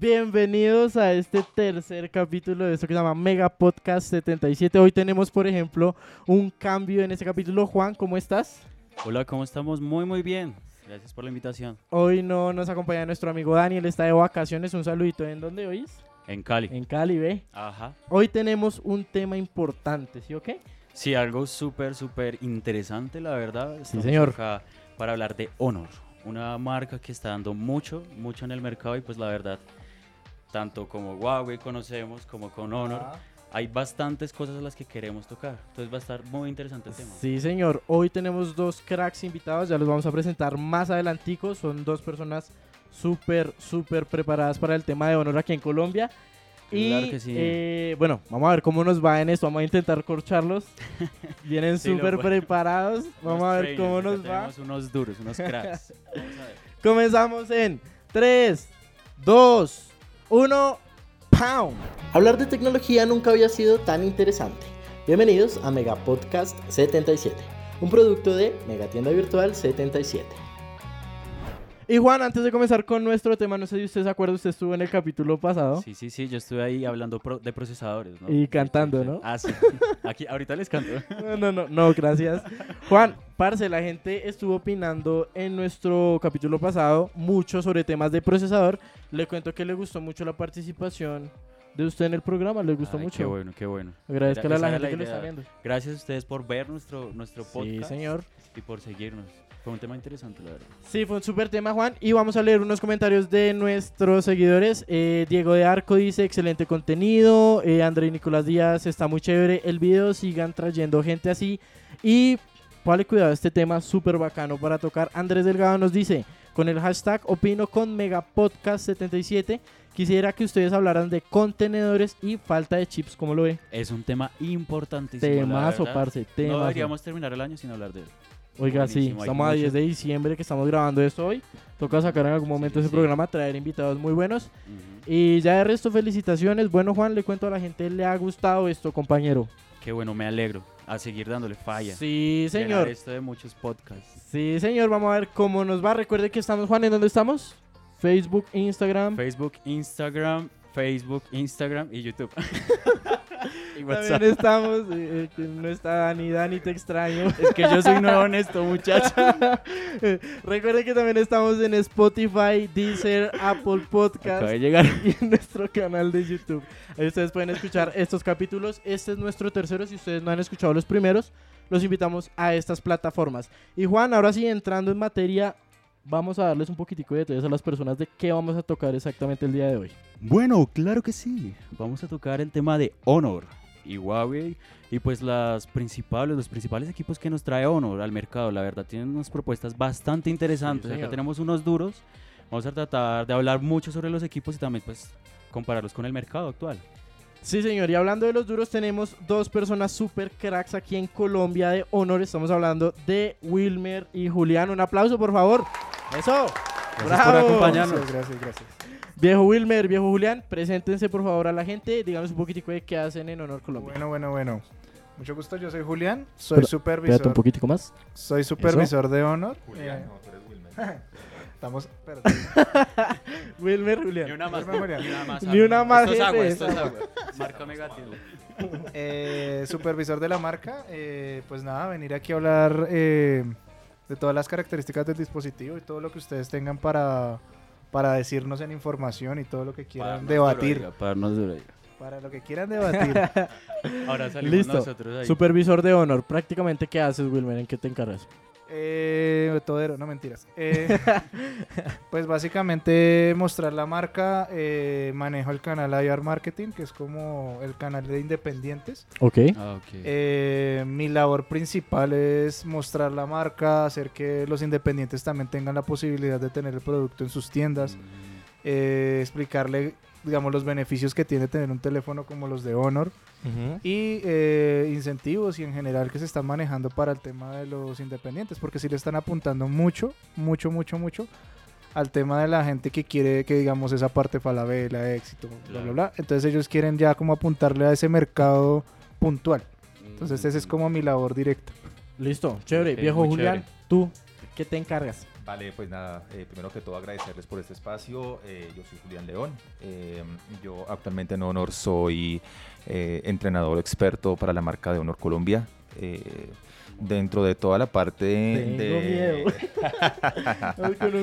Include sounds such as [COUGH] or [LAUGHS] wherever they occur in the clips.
Bienvenidos a este tercer capítulo de esto que se llama Mega Podcast 77. Hoy tenemos, por ejemplo, un cambio en este capítulo. Juan, ¿cómo estás? Hola, ¿cómo estamos? Muy, muy bien. Gracias por la invitación. Hoy no nos acompaña nuestro amigo Daniel, está de vacaciones. Un saludito. ¿En dónde hoy? En Cali. En Cali, ve. Ajá. Hoy tenemos un tema importante, ¿sí o qué? Sí, algo súper, súper interesante, la verdad. Estamos señor. acá para hablar de Honor, una marca que está dando mucho, mucho en el mercado y pues la verdad, tanto como Huawei conocemos como con Honor, hay bastantes cosas a las que queremos tocar. Entonces va a estar muy interesante el tema. Sí, señor. Hoy tenemos dos cracks invitados, ya los vamos a presentar más adelantico. Son dos personas súper, súper preparadas para el tema de honor aquí en Colombia. Y Claro que sí. eh, bueno, vamos a ver cómo nos va en esto. Vamos a intentar corcharlos. [LAUGHS] Vienen Sí, súper puedo. preparados. Vamos a ver cómo nos va. Unos duros, unos cracks. [LAUGHS] Vamos a ver. Comenzamos en 3, 2, 1, ¡Pound! Hablar de tecnología nunca había sido tan interesante. Bienvenidos a Mega Podcast 77, un producto de Megatienda Virtual 77. Y Juan, antes de comenzar con nuestro tema, no sé si usted se acuerda, usted estuvo en el capítulo pasado. Sí, sí, sí, yo estuve ahí hablando pro- de procesadores, ¿no? Y cantando. ¿no? Ah, sí. [LAUGHS] Aquí, ahorita les canto. No, no, no, no, gracias. Juan, parce, la gente estuvo opinando en nuestro capítulo pasado mucho sobre temas de procesador. Le cuento que le gustó mucho la participación de usted en el programa, le gustó Ay, mucho. Qué bueno, qué bueno. Agradezcale a la gente que lo está viendo. Gracias a ustedes por ver nuestro, nuestro Sí, podcast. señor. Y por seguirnos. Fue un tema interesante, la verdad. Sí, fue un súper tema, Juan. Y vamos a leer unos comentarios de nuestros seguidores. Eh, Diego de Arco dice, excelente contenido. Eh, André Nicolás Díaz, está muy chévere el video. Sigan trayendo gente así. Y, vale, cuidado, este tema súper bacano para tocar. Andrés Delgado nos dice, con el hashtag opino con Megapodcast77, quisiera que ustedes hablaran de contenedores y falta de chips. ¿Cómo lo ve? Es un tema importantísimo. Temazo, parce, No temazo. deberíamos terminar el año sin hablar de él. Oiga, sí, Buenísimo, hay estamos a 10 mucho. de diciembre que estamos grabando esto hoy. Toca sacar en algún momento Sí, ese sí. programa, traer invitados muy buenos. Ujú. Y ya de resto, felicitaciones. Bueno, Juan, le cuento a la gente, ¿le ha gustado esto, compañero? Qué bueno, me alegro. A seguir dándole falla. Sí, Llenar señor. esto de muchos podcasts. Sí, señor. Vamos a ver cómo nos va. Recuerde que estamos, Juan, ¿en dónde estamos? Facebook, Instagram. Facebook, Instagram, Facebook, Instagram y YouTube. [LAUGHS] y WhatsApp. También estamos. eh, eh, no está Dani, Dani, te extraño. Es que yo soy nuevo en esto, muchachos. [LAUGHS] Recuerde que también estamos en Spotify, Deezer, Apple Podcast. Acaba de llegar. y en nuestro canal de YouTube. Ahí ustedes pueden escuchar estos capítulos. Este es nuestro tercero. Si ustedes no han escuchado los primeros, los invitamos a estas plataformas. Y Juan, ahora sí, entrando en materia, vamos a darles un poquitico de detalles a las personas de qué vamos a tocar exactamente el día de hoy. Bueno, claro que sí. Vamos a tocar el tema de Honor y Huawei y pues las principales, los principales equipos que nos trae Honor al mercado. La verdad, tienen unas propuestas bastante interesantes. señor. Acá tenemos unos duros. Vamos a tratar de hablar mucho sobre los equipos y también pues compararlos con el mercado actual. Sí, señor. Y hablando de los duros, tenemos dos personas super cracks aquí en Colombia de honor. Estamos hablando de Wilmer y Julián. Un aplauso, por favor. Eso. Gracias por acompañarnos. Gracias, gracias. Viejo Wilmer, viejo Julián, preséntense por favor a la gente. Díganos un poquitico de qué hacen en Honor Colombia. Bueno, bueno, bueno. Mucho gusto, yo soy Julián, soy Espérate supervisor. un poquitico más. Soy supervisor de Honor. Eh, [LAUGHS] estamos. [LAUGHS] Wilmer, Julián. una más, Julián. ni una más. Ni una más, Esto es agua, esto es agua. [LAUGHS] Marca negativo. Eh, supervisor de la marca. eh, pues nada, venir aquí a hablar eh, de todas las características del dispositivo y todo lo que ustedes tengan para, para decirnos en información y todo lo que quieran debatir. Para duro, lo que quieran debatir. [LAUGHS] Ahora salimos Listo. nosotros ahí. Supervisor de Honor. Prácticamente, ¿qué haces, Wilmer? ¿En qué te encargas? Eh, todero, no mentiras. [LAUGHS] Eh, pues básicamente mostrar la marca, eh, manejo el canal IR Marketing, que es como el canal de independientes. Ok. Ah. Eh, mi labor principal es mostrar la marca, hacer que los independientes también tengan la posibilidad de tener el producto en sus tiendas, Mm, eh, explicarle, digamos, los beneficios que tiene tener un teléfono como los de Honor y eh, incentivos y en general que se están manejando para el tema de los independientes, porque sí le están apuntando mucho, mucho, mucho, mucho al tema de la gente que quiere que digamos esa parte falabella, éxito, bla, bla, bla. Entonces ellos quieren ya como apuntarle a ese mercado puntual. Entonces esa es como mi labor directa. Listo, chévere. Viejo Julián, chévere. tú, ¿qué te encargas? Vale, pues nada, eh, primero que todo agradecerles por este espacio. Eh, yo soy Julián León. Eh, yo actualmente en Honor soy eh, entrenador experto para la marca de Honor Colombia. Eh, dentro de toda la parte Tengo de...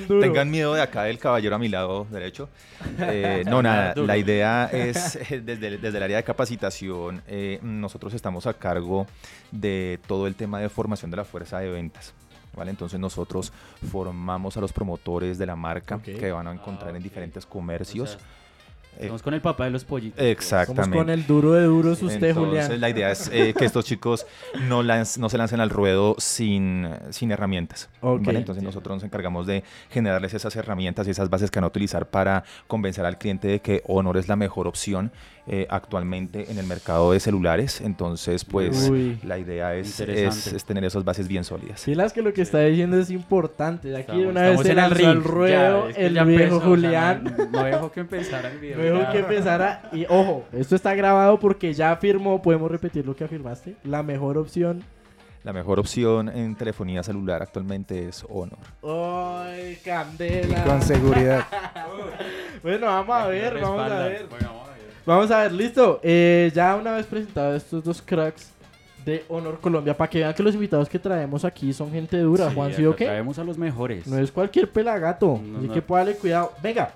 [LAUGHS] Duro. Tengan miedo de acá del caballero a mi lado derecho. Eh, no, nada, [LAUGHS] la idea es, desde, desde el área de capacitación, eh, nosotros estamos a cargo de todo el tema de formación de la fuerza de ventas. ¿Vale? Entonces nosotros formamos a los promotores de la marca que van a encontrar Ah, en diferentes O comercios. sea, Eh, Estamos con el papá de los pollitos. Exactamente. Somos con el duro de duros usted, Entonces, Julián. la idea es eh, que estos chicos no, lanz- no se lancen al ruedo sin, sin herramientas. Ok. ¿vale? Entonces nosotros nos encargamos de generarles esas herramientas y esas bases que van a utilizar para convencer al cliente de que Honor es la mejor opción eh, actualmente en el mercado de celulares. Entonces, pues Uy. la idea es, es, es tener esas bases bien sólidas. Pilas que lo que está diciendo es importante. De aquí de Estamos- una vez se en el lanzó al ruedo Ya, es que el viejo empezó, o sea, Julián. no, no dejó que empezara el [LAUGHS] video. Luego ya. que empezara. Y ojo, esto está grabado porque ya afirmó. Podemos repetir lo que afirmaste. La mejor opción. La mejor opción en telefonía celular actualmente es Honor. ¡Ay, Y candela! con seguridad. [LAUGHS] Bueno, vamos a ver, vamos a ver. Bueno, vamos a ver. Vamos a ver, listo. Eh, ya una vez presentados estos dos cracks de Honor Colombia, para que vean que los invitados que traemos aquí son gente dura, Juan, ¿sí o qué? Traemos a los mejores. No es cualquier pelagato. No, Así no. que póngale cuidado. Venga,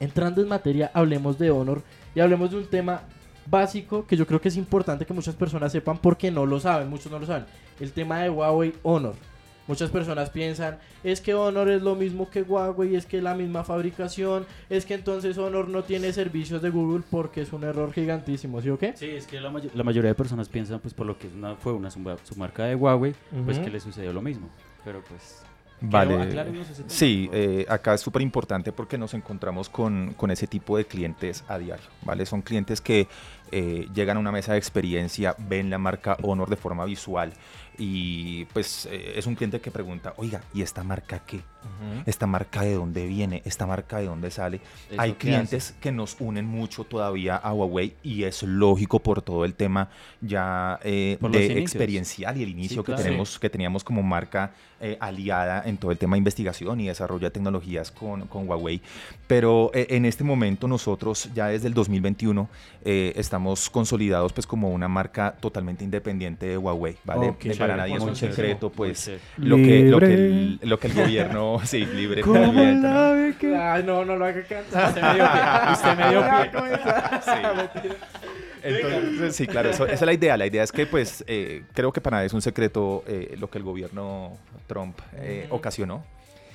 entrando en materia, hablemos de Honor y hablemos de un tema básico que yo creo que es importante que muchas personas sepan porque no lo saben, muchos no lo saben. El tema de Huawei Honor. Muchas personas piensan, es que Honor es lo mismo que Huawei, es que es la misma fabricación, es que entonces Honor no tiene servicios de Google porque es un error gigantísimo, ¿sí o qué? Sí, es que la, la mayoría de personas piensan, pues por lo que es una, fue una su, marca de Huawei, pues que le sucedió lo mismo. Pero pues. Vale. Sí, eh, acá es súper importante porque nos encontramos con, con ese tipo de clientes a diario, ¿vale? Son clientes que eh, llegan a una mesa de experiencia, ven la marca Honor de forma visual y pues eh, es un cliente que pregunta, oiga, ¿y esta marca qué? ¿Esta marca de dónde viene? ¿Esta marca de dónde sale? ¿Eso Hay clientes que nos unen mucho todavía a Huawei y es lógico por todo el tema ya eh, de experiencial y el inicio que claro. tenemos que teníamos como marca eh, aliada en todo el tema de investigación y desarrollo de tecnologías con, con Huawei. Pero eh, en este momento nosotros ya desde el 2021 eh, estamos consolidados pues como una marca totalmente independiente de Huawei, ¿vale? Ok, Eh, para chévere, nadie es un secreto pues lo que, lo, que el, lo que el gobierno, [LAUGHS] sí, libre. ¿Cómo la ve que- Ay, no, no lo haga cantar. Usted me dio pie. Usted me dio pie. [LAUGHS] Mentira. Entonces, sí, claro, eso- esa es la idea. La idea es que, pues, eh, creo que para nadie es un secreto eh, lo que el gobierno Trump eh, ocasionó.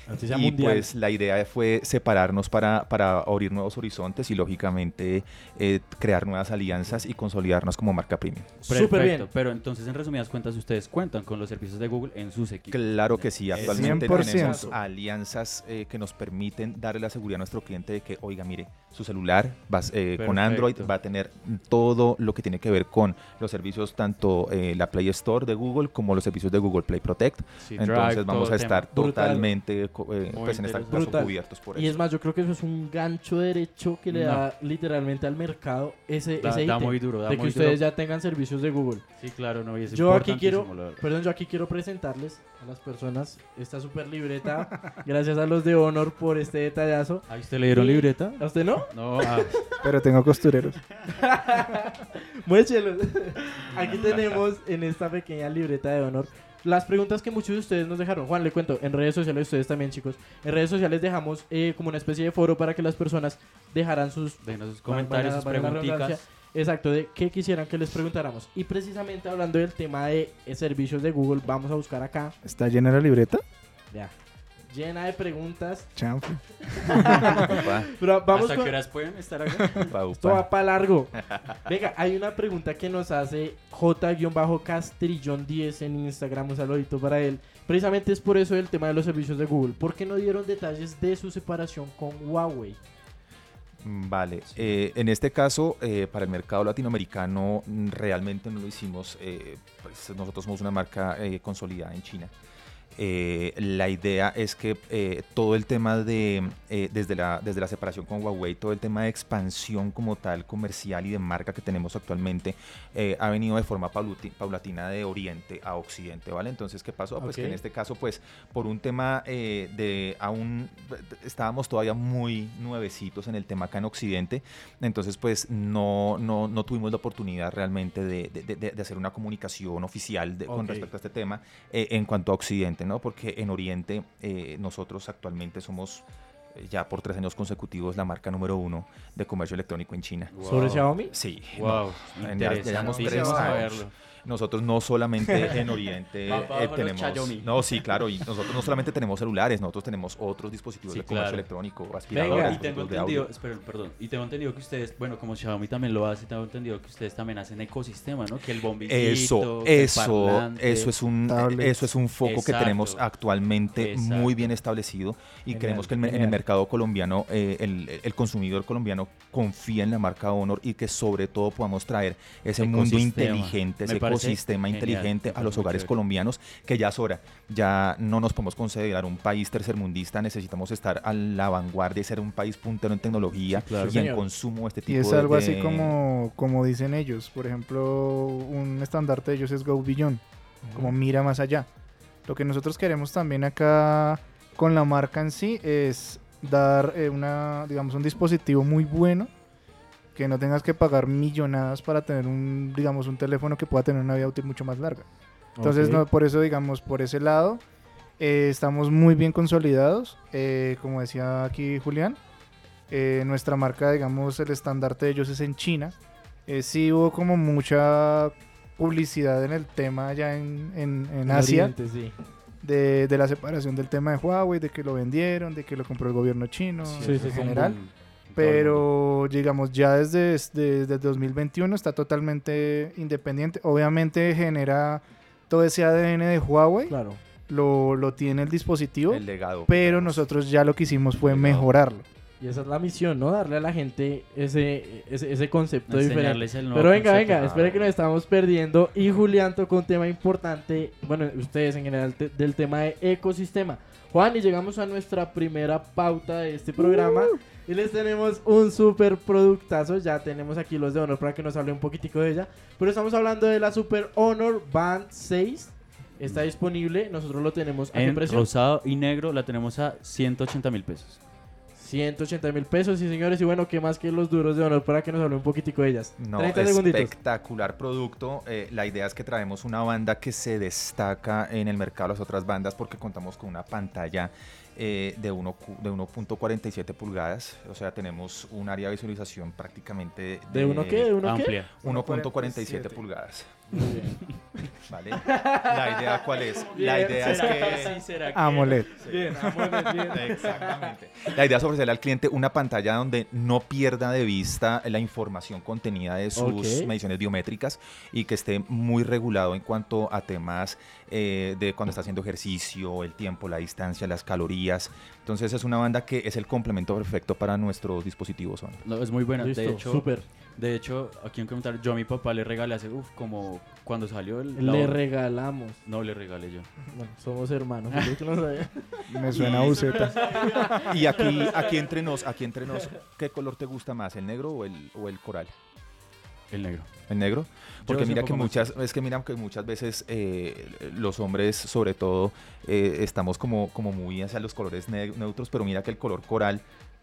Noticia y mundial. pues la idea fue separarnos para, para abrir nuevos horizontes y, lógicamente, eh, crear nuevas alianzas y consolidarnos como marca premium. Súper bien. Pero entonces, en resumidas cuentas, ustedes cuentan con los servicios de Google en sus equipos. Claro que sí, actualmente 100%. tenemos alianzas eh, que nos permiten darle la seguridad a nuestro cliente de que, oiga, mire, su celular va, eh, con. Android va a tener todo lo que tiene que ver con los servicios, tanto eh, la Play Store de Google como los servicios de Google Play Protect. Sí, Entonces Drive, vamos a estar totalmente eh, pues en este caso Brutal. cubiertos por Y eso. es más, yo creo que eso es un gancho derecho que le No. da literalmente al mercado ese, Da, ese da ítem muy duro, da de que muy ustedes duro. ya tengan servicios de Google. Sí, claro, no, y es Yo aquí quiero, perdón, yo aquí quiero presentarles a las personas esta super libreta. [LAUGHS] gracias a los de Honor por este detallazo. ¿A usted le dieron Y- libreta? ¿A usted no? No, [LAUGHS] ah, Pero tengo costureros. [LAUGHS] Muéchelos. Aquí tenemos en esta pequeña libreta de honor las preguntas que muchos de ustedes nos dejaron. Juan, le cuento, en redes sociales, ustedes también, chicos. En redes sociales dejamos eh, como una especie de foro para que las personas dejaran sus denos sus comentarios, sus preguntitas. Exacto, de qué quisieran que les preguntáramos. Y precisamente hablando del tema de eh, servicios de Google, vamos a buscar acá, ¿Está llena la libreta? ya, llena de preguntas. Chanfle. [LAUGHS] Pero vamos ¿Hasta con... qué horas pueden estar acá? pa, Esto upa. va para largo. [LAUGHS] Venga, hay una pregunta que nos hace J-Castrillón10 en Instagram. Un saludito para él. Precisamente es por eso el tema de los servicios de Google. ¿Por qué no dieron detalles de su separación con Huawei? Mm, Vale, eh, en este caso, eh, para el mercado latinoamericano, mm, realmente no lo hicimos. eh, pues nosotros somos una marca eh, consolidada en China. Eh, la idea es que eh, todo el tema de, eh, desde, la, desde la separación con Huawei, todo el tema de expansión como tal, comercial y de marca que tenemos actualmente, ha venido de forma paulatina de Oriente a Occidente, ¿vale? Entonces, ¿qué pasó? Pues que en este caso, pues, por un tema de aún, estábamos todavía muy nuevecitos en el tema acá en Occidente, entonces, pues, no, no, no tuvimos la oportunidad realmente de, de, de hacer una comunicación oficial con respecto a este tema en cuanto a Occidente. ¿No? Porque en Oriente eh, nosotros actualmente somos eh, ya por tres años consecutivos la marca número uno de comercio electrónico en China. ¿Sobre Xiaomi? Sí. Wow. ya, llevamos tres años. Nosotros no solamente [LAUGHS] en Oriente eh, tenemos... No, sí, claro, y nosotros no solamente tenemos celulares, nosotros tenemos otros dispositivos de comercio electrónico, aspiradores, y tengo entendido, perdón, y tengo entendido que ustedes, bueno, como Xiaomi también lo hace, tengo entendido que ustedes también hacen ecosistema, ¿no? Que el bombillito, Eso, eso, eso es un, eso es un foco que tenemos actualmente muy bien establecido y creemos que en, el mercado colombiano, eh, el, el consumidor colombiano confía en la marca Honor y que sobre todo podamos traer ese mundo inteligente, ese ecosistema inteligente a los hogares colombianos, que ya es hora. Ya no nos podemos considerar un país tercermundista, necesitamos estar a la vanguardia y ser un país puntero en tecnología y en consumo de este tipo de... Y es algo así como, como dicen ellos. Por ejemplo, un estandarte de ellos es Go Beyond, como mira más allá. Lo que nosotros queremos también acá con la marca en sí es dar eh, una, digamos, un dispositivo muy bueno que no tengas que pagar millonadas para tener un, digamos, un teléfono que pueda tener una vida útil mucho más larga. Entonces, no, por eso, digamos, por ese lado, eh, estamos muy bien consolidados. Eh, como decía aquí Julián, eh, nuestra marca, digamos, el estandarte de ellos es en China. sí hubo como mucha publicidad en el tema allá en, en, Asia. de, de, la separación del tema de Huawei, de que lo vendieron, de que lo compró el gobierno chino en general. Pero, digamos, ya desde, desde, 2021 está totalmente independiente. Obviamente genera todo ese ADN de Huawei. Claro. Lo, lo tiene el dispositivo. El legado. Pero nosotros ya lo que hicimos fue mejorarlo. Y esa es la misión, ¿no? Darle a la gente ese, ese, ese concepto diferente. Pero venga, venga, espere que nos estamos perdiendo. Y Julián tocó un tema importante, bueno, ustedes en general, del tema de ecosistema. Juan, y llegamos a nuestra primera pauta de este programa. Uh. Y les tenemos un super productazo. Ya tenemos aquí los de Honor para que nos hable un poquitico de ella. Pero estamos hablando de la Super Honor Band 6. Está disponible. Nosotros lo tenemos a en rosado y negro. La tenemos a 180 mil pesos. 180 mil pesos, sí señores. Y bueno, ¿qué más que los duros de honor para que nos hable un poquitico de ellas? No, espectacular producto. Eh, la idea es que traemos una banda que se destaca en el mercado de las otras bandas porque contamos con una pantalla eh, de 1.47 pulgadas, o sea, tenemos un área de visualización prácticamente de, ¿De uno qué? ¿De uno amplia. 1.47 pulgadas. [LAUGHS] ¿Vale? La idea cuál es? la idea es que... AMOLED. Bien, AMOLED, bien. Exactamente. La idea es ofrecerle al cliente una pantalla donde no pierda de vista la información contenida de sus mediciones biométricas y que esté muy regulado en cuanto a temas eh, de cuando está haciendo ejercicio, el tiempo, la distancia, las calorías. Entonces es una banda que es el complemento perfecto para nuestros dispositivos. No, es muy buena. de hecho, super. De hecho, aquí en comentar, yo a mi papá le regalé hace, uff, como cuando salió el... Le regalamos. No, le regalé yo. Bueno, somos hermanos. [LAUGHS] Me suena a buceta. y aquí, aquí entre nos, aquí entre nos, ¿qué color te gusta más, el negro o el, o el coral? El negro. ¿El negro? Porque mira que muchas, es que mira que muchas veces eh, los hombres, sobre todo, eh, estamos como, como muy hacia los colores neutros, pero mira que el color coral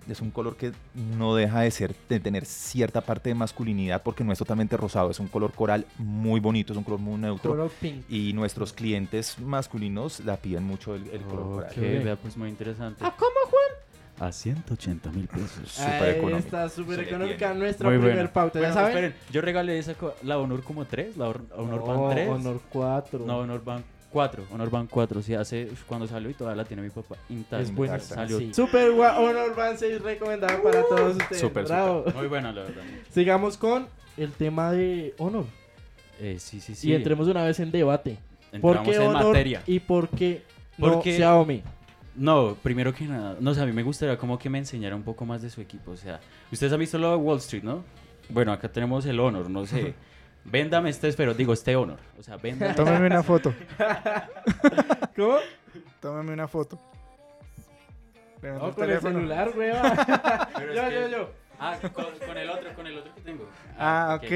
es un color que no deja de ser de tener cierta parte de masculinidad porque no es totalmente rosado, es un color coral muy bonito, es un color muy neutro. Y nuestros clientes masculinos la piden mucho el, color coral. pues muy interesante. ¿A cómo, Juan? A 180 mil pesos. Súper económica. Está súper económica nuestra primer pauta. ¿Ya saben? Esperen, yo regalé esa la Honor como 3, la Honor Band 3. Honor 4. No, Honor Band 4, Honor Band 4, sí, hace cuando salió y todavía la tiene mi papá Es buena, salió. Super Honor Band 6 recomendada para todos ustedes. Super, Bravo. Muy buena, la verdad. Sigamos con el tema de Honor. Eh, sí, sí, sí. Y entremos una vez en debate. Entramos ¿Por qué en Honor materia. y por qué no Xiaomi? No, primero que nada, no sé, a mí me gustaría como que me enseñara un poco más de su equipo. O sea, ustedes han visto lo de Wall Street, ¿no? Bueno, acá tenemos el Honor, no sé. [LAUGHS] Véndame este, pero digo, este honor. O sea, véndame. [LAUGHS] Tómeme una foto. [LAUGHS] ¿Cómo? Tómame una foto. Levanta No, el con el celular. [LAUGHS] Pero yo, yo, que- yo. Ah, con, con el otro, con el otro que tengo. Ah, ok.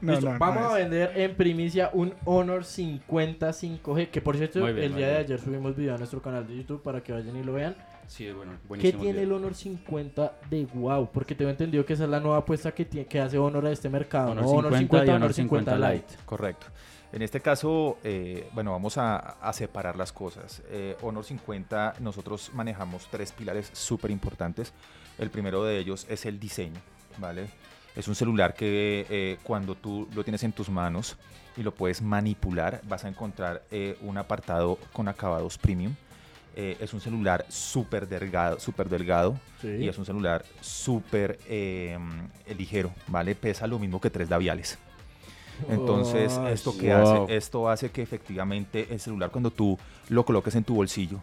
no, Listo, no, no Vamos a vender en primicia un Honor 50 5G. Que por cierto, bien, el día de ayer subimos video a nuestro canal de YouTube para que vayan y lo vean. Sí, bueno, ¿Qué buenísimo. tiene el. Honor 50 de wow? Porque tengo entendido que esa es la nueva apuesta que, tiene, que hace Honor a este mercado. Honor ¿no? 50 y Honor 50 Lite. Correcto. En este caso, eh, bueno, vamos a, a separar las cosas. Eh, Honor 50, nosotros manejamos tres pilares súper importantes. El primero de ellos es el diseño, ¿vale? Es un celular que eh, cuando tú lo tienes en tus manos y lo puedes manipular, vas a encontrar eh, un apartado con acabados premium. Eh, es un celular súper delgado, súper delgado Sí. y es un celular súper eh, ligero, ¿vale? Pesa lo mismo que tres labiales. Entonces, ¿esto qué wow. hace? Esto hace que efectivamente el celular cuando tú lo coloques en tu bolsillo,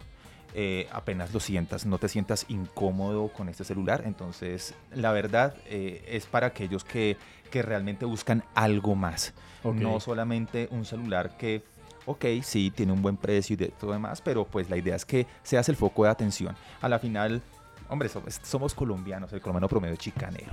eh, apenas lo sientas, no te sientas incómodo con este celular. Entonces, la verdad eh, es para aquellos que, que realmente buscan algo más. No solamente un celular que, ok, sí, tiene un buen precio y de todo demás, pero pues la idea es que seas el foco de atención. A la final... Hombre, somos, somos colombianos, el colombiano promedio es chicanero.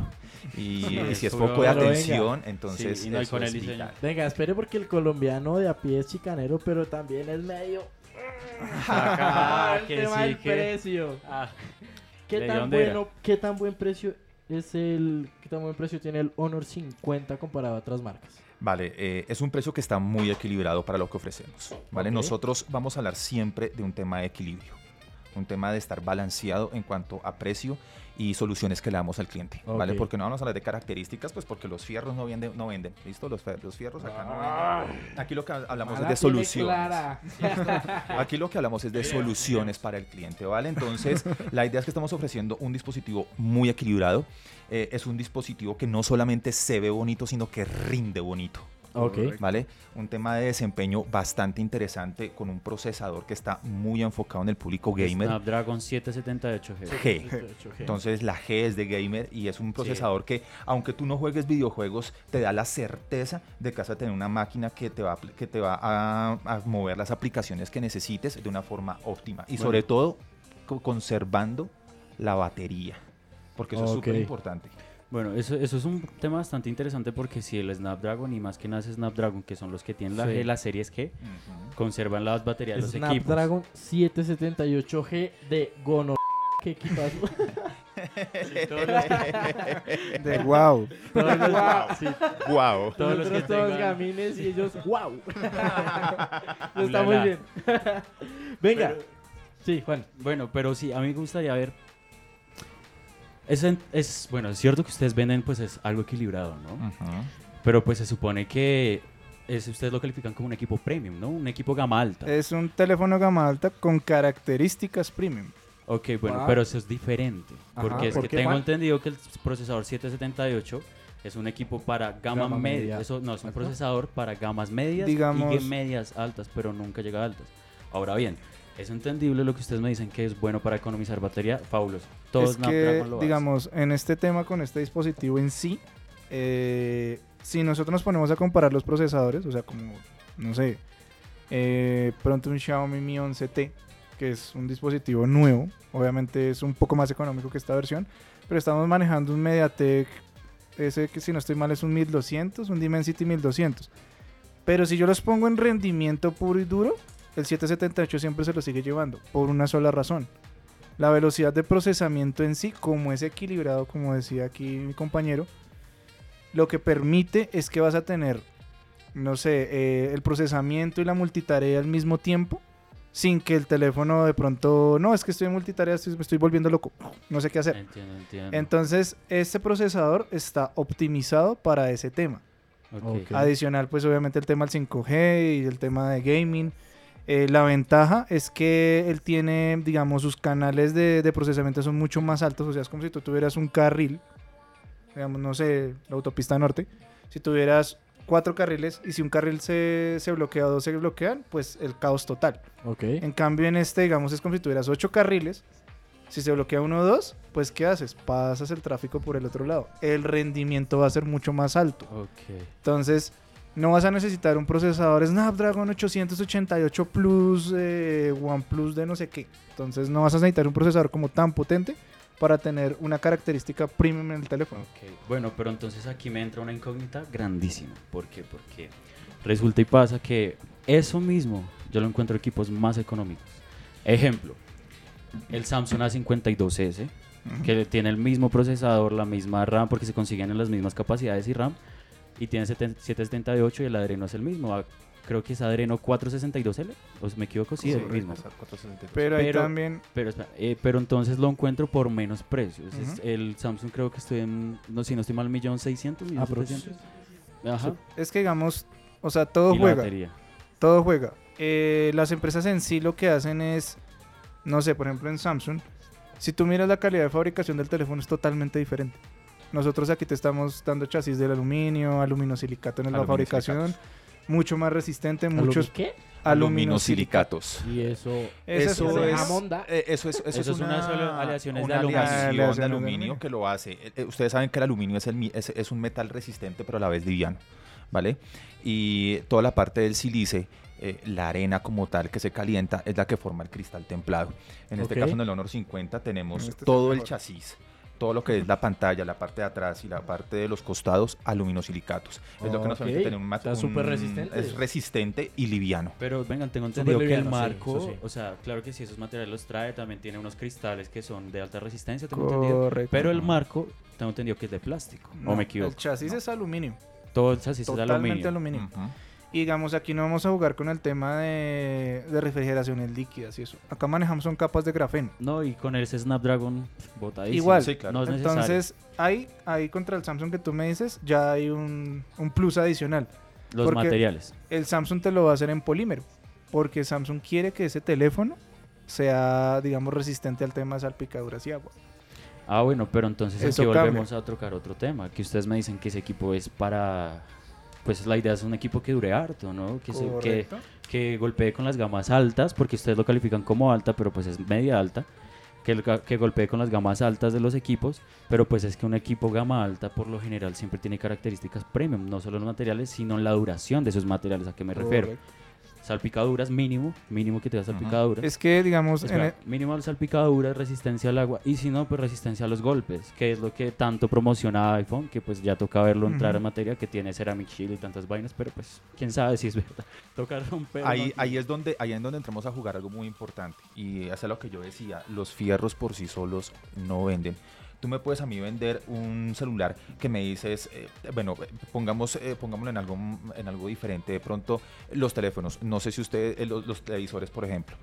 Y, y [LAUGHS] si es foco de venga. atención, entonces Sí, no, eso con es vital. Venga, espere porque el colombiano de a pie es chicanero, pero también es medio... [LAUGHS] [LAUGHS] El que tema sí, del que- precio. Ah, ¿Qué ¿De tan bueno, qué tan buen precio es el, qué tan buen precio tiene el Honor 50 comparado a otras marcas? Vale, eh, es un precio que está muy equilibrado para lo que ofrecemos. ¿vale? Nosotros vamos a hablar siempre de un tema de equilibrio, un tema de estar balanceado en cuanto a precio y soluciones que le damos al cliente. ¿vale? Porque no vamos a hablar de características, pues porque los fierros no venden. No venden ¿Listo? Los, los fierros acá no venden. Aquí lo que hablamos es de soluciones. [LAUGHS] Aquí lo que hablamos es de soluciones para el cliente, ¿vale? Entonces, la idea es que estamos ofreciendo un dispositivo muy equilibrado. Eh, es un dispositivo que no solamente se ve bonito, sino que rinde bonito. Ok. ¿Vale? Un tema de desempeño bastante interesante con un procesador que está muy enfocado en el público gamer. Snapdragon 778G. G. Entonces la G es de gamer y es un procesador que, aunque tú no juegues videojuegos, te da la certeza de que vas a tener una máquina que te va, que te va a, a mover las aplicaciones que necesites de una forma óptima. Y Bueno. sobre todo, co- conservando la batería. Porque eso es súper importante. Bueno, eso, eso es un tema bastante interesante porque si el Snapdragon y más que nada es Snapdragon, que son los que tienen la Sí. G, las series G, conservan las baterías de los equipos. Snapdragon 778G de Gono. [LAUGHS] ¿Qué equipazo? [LAUGHS] [LAUGHS] De wow. Todos los, sí, ¡Wow! Todos los que nosotros todos tengan- gamines y ellos, wow. Está muy bien. Venga. Pero- sí, Juan. Bueno, pero sí, a mí me gustaría ver. Es, en- es bueno, es cierto que ustedes venden, pues es algo equilibrado, ¿no? Ujú. Pero pues se supone que es, ustedes lo califican como un equipo premium, ¿no? Un equipo gama alta. Es un teléfono gama alta con características premium. Ok, bueno, Ah. pero eso es diferente. Ajá, porque es ¿por que qué, tengo entendido que el procesador 778 es un equipo para gama, Gama media. media. Eso no es un procesador para gamas medias Digamos- y medias altas, pero nunca llega a altas. Ahora bien, es entendible lo que ustedes me dicen que es bueno para economizar batería, fabuloso. Todo es que, hace. digamos, en este tema con este dispositivo en sí, eh, si nosotros nos ponemos a comparar los procesadores, o sea, como, no sé, eh, pronto un Xiaomi Mi 11T, que es un dispositivo nuevo, obviamente es un poco más económico que esta versión, pero estamos manejando un MediaTek, ese que si no estoy mal es un 1200, un Dimensity 1200. Pero si yo los pongo en rendimiento puro y duro, el 778 siempre se lo sigue llevando, por una sola razón. La velocidad de procesamiento en sí, como es equilibrado, como decía aquí mi compañero, lo que permite es que vas a tener, no sé, eh, el procesamiento y la multitarea al mismo tiempo, sin que el teléfono de pronto, no, es que estoy en multitarea, estoy- me estoy volviendo loco, no sé qué hacer. Entiendo, entiendo. Entonces, este procesador está optimizado para ese tema. Adicional, pues obviamente el tema del 5G y el tema de gaming. Eh, la ventaja es que él tiene, digamos, sus canales de, de procesamiento son mucho más altos. O sea, es como si tú tuvieras un carril, digamos, no sé, la autopista norte. Si tuvieras cuatro carriles y si un carril se, se bloquea o dos se bloquean, pues el caos total. Ok. En cambio, en este, digamos, es como si tuvieras ocho carriles. Si se bloquea uno o dos, pues ¿qué haces? Pasas el tráfico por el otro lado. El rendimiento va a ser mucho más alto. Ok. Entonces, no vas a necesitar un procesador Snapdragon 888 Plus, eh, OnePlus de no sé qué. Entonces no vas a necesitar un procesador como tan potente para tener una característica premium en el teléfono. Ok, Bueno, pero entonces aquí me entra una incógnita grandísima. ¿Por qué? Porque resulta y pasa que eso mismo yo lo encuentro en equipos más económicos. Ejemplo, el Samsung A52S, que tiene el mismo procesador, la misma RAM, porque se consiguen en las mismas capacidades y RAM, y tiene 7- 778 y el Adreno es el mismo. Ah, Creo que es Adreno 462L, o si me equivoco, sí, es el mismo. Pero, ahí Pero- también, Pero, espera, eh, pero entonces lo encuentro por menos precios. Es- Ujú. el Samsung creo que estoy en, no si no estoy mal, millón seiscientos, millón Ah, pero setecientos. Ajá. es que digamos, o sea, todo y la juega. batería. Todo juega. Eh, las empresas en sí lo que hacen es, no sé, por ejemplo en Samsung, si tú miras la calidad de fabricación del teléfono es totalmente diferente. Nosotros aquí te estamos dando chasis del aluminio, aluminosilicato en la fabricación, mucho más resistente, muchos ¿Qué? Aluminosilicatos. Y eso... Esa Eso es- es, eh, eso es, eso Eso es es una, ale- aleaciones de una aluminio. de de aluminio que lo hace. Eh, eh, Ustedes saben que el aluminio es, el, mi- es, es un metal resistente, pero a la vez liviano, ¿vale? Y toda la parte del sílice, eh, la arena como tal que se calienta, es la que forma el cristal templado. En este caso, en el Honor 50, tenemos Este todo el mejor. chasis. Todo lo que es la pantalla, la parte de atrás y la parte de los costados, aluminosilicatos. Es lo que nos permite tener un Está mat- súper resistente. Es resistente y liviano. Pero vengan, tengo entendido que el sí, marco, sí. o sea, claro que si esos materiales los trae, también tiene unos cristales que son de alta resistencia, tengo entendido. Correcto. Pero el marco, tengo entendido que es de plástico. No, o me equivoco. El chasis es aluminio. Todo el chasis es de Totalmente aluminio. aluminio. Ujú. Y digamos, aquí no vamos a jugar con el tema de, de refrigeraciones líquidas y eso. Acá manejamos son capas de grafeno. No, y con ese Snapdragon botadísimo. Igual. Sí, claro. No es necesario. Entonces, ahí, ahí contra el Samsung que tú me dices, ya hay un, un plus adicional. los porque- materiales. El Samsung te lo va a hacer en polímero. Porque Samsung quiere que ese teléfono sea, digamos, resistente al tema de salpicaduras y agua. Ah, bueno, pero entonces Eso aquí cambia. volvemos a tocar otro tema, que ustedes me dicen que ese equipo es para... Pues la idea es un equipo que dure harto, ¿no? Que, se- que, Correcto. que golpee con las gamas altas, porque ustedes lo califican como alta, pero pues es media alta. Que, que golpee con las gamas altas de los equipos, pero pues es que un equipo gama alta por lo general siempre tiene características premium, no solo en los materiales, sino en la duración de esos materiales. ¿A qué me refiero? Salpicaduras mínimo, mínimo que tenga salpicaduras. Es que, digamos, en Espera, el- mínimo salpicaduras, resistencia al agua y si no, pues resistencia a los golpes, que es lo que tanto promociona iPhone, que pues ya toca verlo entrar en materia, que tiene Ceramic Shield y tantas vainas, pero pues quién sabe si es [LAUGHS] verdad. Toca romper. Ahí, ¿no? ahí es donde ahí es donde entramos a jugar algo muy importante y hace lo que yo decía los fierros por sí solos no venden tú me puedes a mí vender un celular que me dices eh, bueno eh, pongamos eh, pongámoslo en algo en algo diferente de pronto los teléfonos no sé si ustedes eh, los, los televisores por ejemplo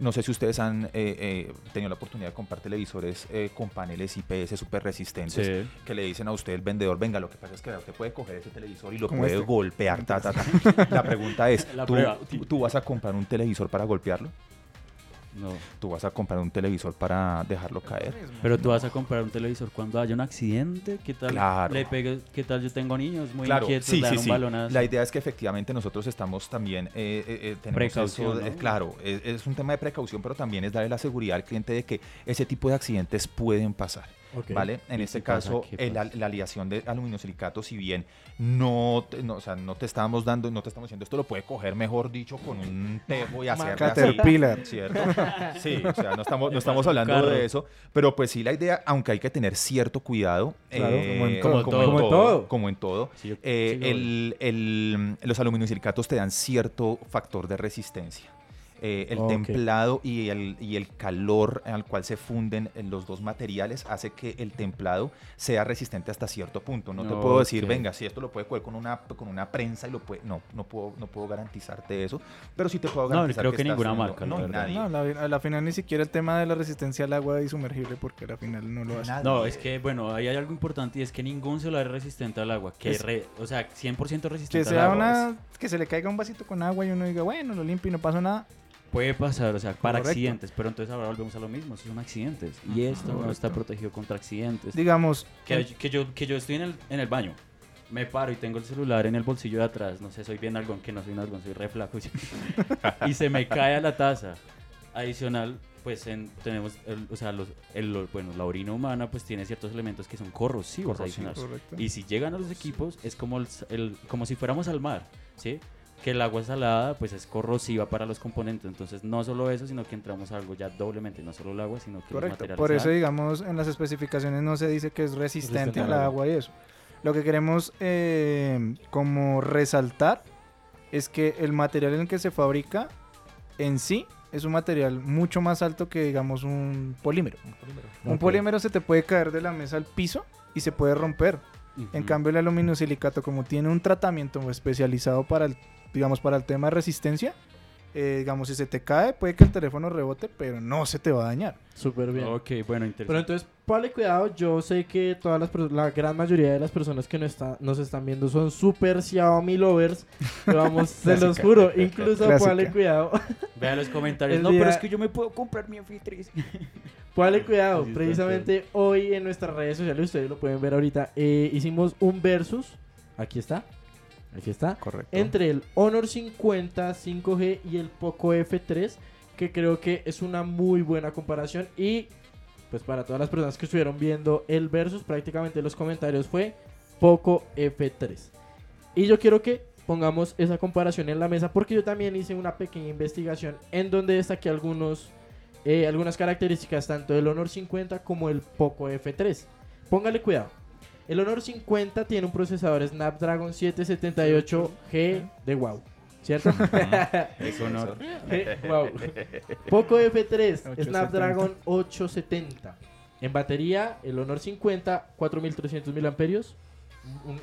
no sé si ustedes han eh, eh, tenido la oportunidad de comprar televisores eh, con paneles IPS súper resistentes Sí. que le dicen a usted el vendedor, venga, lo que pasa es que usted puede coger ese televisor y lo puede este. golpear, ta, ta, ta. [LAUGHS] La pregunta es, La ¿tú, prueba. tú- tú vas a comprar un televisor para golpearlo? No. ¿Tú vas a comprar un televisor para dejarlo caer? Pero tú vas a comprar un televisor cuando haya un accidente, ¿qué tal? Claro. Le pegue, ¿qué tal? Yo tengo niños muy Claro, inquietos, sí, le dan sí, un sí. balonazo. La idea es que efectivamente nosotros estamos también, eh, eh, eh, tenemos Precaución, eso, eh, ¿no? claro, es, es un tema de precaución, pero también es darle la seguridad al cliente de que ese tipo de accidentes pueden pasar. ¿Vale? En ¿Y este caso, el al- la aleación de aluminosilicato, si bien no, te- no, o sea, no te estábamos dando, no te estamos diciendo, esto lo puede coger, mejor dicho, con un tejo y hacerle así. Caterpillar. ¿Cierto? [LAUGHS] Sí, o sea, no estamos, no estamos hablando carro. de eso, pero pues sí la idea, aunque hay que tener cierto cuidado, Claro, eh, como en todo. como en Como en todo, como en todo, Sí, yo- eh, sí el- el- los aluminosilicatos te dan cierto factor de resistencia. Eh, el templado y el, y el calor al cual se funden eh, los dos materiales hace que el templado sea resistente hasta cierto punto. No te puedo decir, venga, si esto lo puede coger con una, con una prensa y lo puede... No, no puedo, no puedo garantizarte eso, pero sí te puedo No, garantizar creo que ninguna marca, No, nadie. No, a la, a la final ni siquiera el tema de la resistencia al agua y sumergible, porque a la final no lo hace. Nadie. No, es que, bueno, ahí hay algo importante y es que ningún celular es resistente al agua. Que Es- re- o sea, 100% Que resistente al sea agua. una. Que se le caiga un vasito con agua y uno diga, bueno, lo limpio y no pasó nada. Puede pasar, o sea, para Correcto. accidentes, pero entonces ahora volvemos a lo mismo, son accidentes. Y esto no está Correcto. protegido contra accidentes. Digamos, Que, que yo, que yo estoy en el, en el baño, me paro y tengo el celular en el bolsillo de atrás, no sé, soy bien algón, que no soy un algón, soy re flaco, [LAUGHS] y se me cae a la taza. Adicional, pues en- tenemos, el- o sea, los, el- bueno, la orina humana pues tiene ciertos elementos que son corrosivos, Corrosivos. adicionales. Correcto. Y si llegan a los equipos es como, el- como si fuéramos al mar, ¿sí? Que el agua salada pues es corrosiva para los componentes. Entonces no solo eso, sino que entramos a algo ya doblemente, no solo el agua, sino que los Correcto. materiales Por eso, digamos, en las especificaciones no se dice que es resistente Resistente al agua. agua y eso. Lo que queremos eh, como resaltar es que el material en el que se fabrica en sí es un material mucho más alto que, digamos, un polímero. Un Ok. polímero se te puede caer de la mesa al piso y se puede romper. En Ujú. cambio, el aluminosilicato, como tiene un tratamiento especializado para el, digamos, para el tema de resistencia, eh, digamos, si se te cae, puede que el teléfono rebote, pero no se te va a dañar. Súper bien. Ok, bueno, Pero interesante. entonces, ponle cuidado, yo sé que todas las la gran mayoría de las personas que nos, está- nos están viendo son super Xiaomi lovers. [LAUGHS] Pero vamos, se los juro, incluso ponle cuidado. [LAUGHS] Vea los comentarios. el No, pero es que yo me puedo comprar mi F3. [LAUGHS] Ponle cuidado, precisamente hoy en nuestras redes sociales, ustedes lo pueden ver ahorita, eh, hicimos un versus, aquí está, aquí está, Correcto. entre el Honor 50 5G y el Poco F3, que creo que es una muy buena comparación y pues para todas las personas que estuvieron viendo el versus, prácticamente los comentarios fue Poco F3. Y yo quiero que pongamos esa comparación en la mesa porque yo también hice una pequeña investigación en donde destaqué algunos, eh, algunas características tanto del Honor 50 como el Poco F3. Póngale cuidado. El Honor 50 tiene un procesador Snapdragon 778G de wow. ¿Cierto? [LAUGHS] Es honor. wow. Poco F3, 870. Snapdragon 870. En batería, el Honor 50, 4300 mil amperios. Un- un-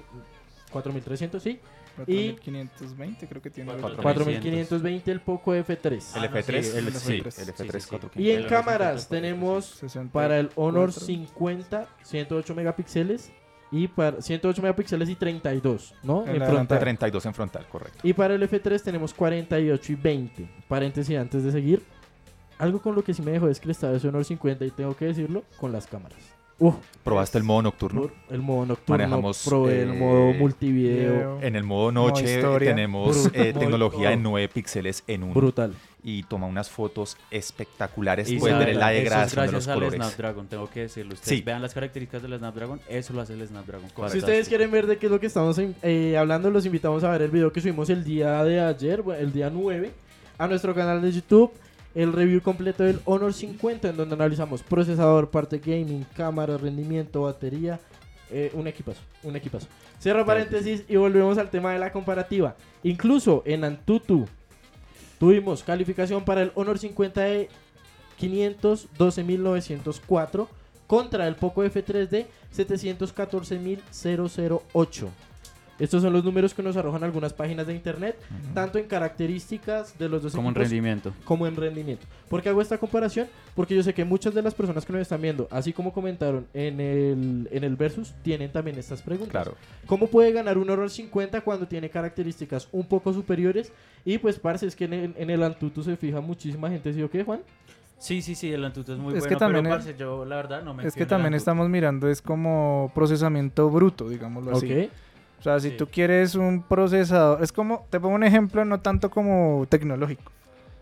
4300, sí. 4520 creo que tiene. Cuatro- 4520 el Poco F3. Ah, El no, F3, sí, el, el sí, F3. el F3 Sí, sí, sí. 4K. Y en cámaras 50, tenemos 60. para el Honor Cuatro. 50, 108 megapíxeles. Y para 108 megapíxeles y 32, ¿no? En En frontal. 32 en frontal, correcto. Y para el F3 tenemos 48 y 20. Paréntesis antes de seguir. Algo con lo que sí me dejó descrestado ese Honor 50 y tengo que decirlo con las cámaras. Uf, ¿Probaste el modo nocturno? el modo nocturno, Manejamos, probé el eh, modo multivideo. Video. En el modo Modo noche historia. tenemos eh, modo- tecnología de oh. 9 píxeles en uno Brutal. Y toma unas fotos espectaculares. Y Pueden ver la eso es degradación de los gracias al colores. Snapdragon, tengo que decirlo. Ustedes Sí. vean las características del Snapdragon, eso lo hace el Snapdragon. Si ustedes quieren ver de qué es lo que estamos eh, hablando, los invitamos a ver el video que subimos el día de ayer, el día 9, a nuestro canal de YouTube. El review completo del Honor 50, en donde analizamos procesador, parte gaming, cámara, rendimiento, batería. eh, un equipazo, un equipazo. Cierro paréntesis y volvemos al tema de la comparativa. Incluso en Antutu tuvimos calificación para el Honor 50 de 512.904 contra el Poco F3 de 714.008. Estos son los números que nos arrojan algunas páginas de internet, tanto en características de los dos Como en rendimiento. como en rendimiento. ¿Por qué hago esta comparación? Porque yo sé que muchas de las personas que nos están viendo, así como comentaron en el, en el Versus, tienen también estas preguntas. Claro. ¿Cómo puede ganar un Honor 50 cuando tiene características un poco superiores? Y pues, parce, es que en el, en el Antutu se fija muchísima gente, ¿sí o qué, Juan? Sí, sí, sí, el Antutu es muy Es bueno, que también pero es- parce, yo la verdad no me Es fío que también estamos mirando, es como procesamiento bruto, digámoslo así. O sea, si Sí. tú quieres un procesador, es como, te pongo un ejemplo, no tanto como tecnológico,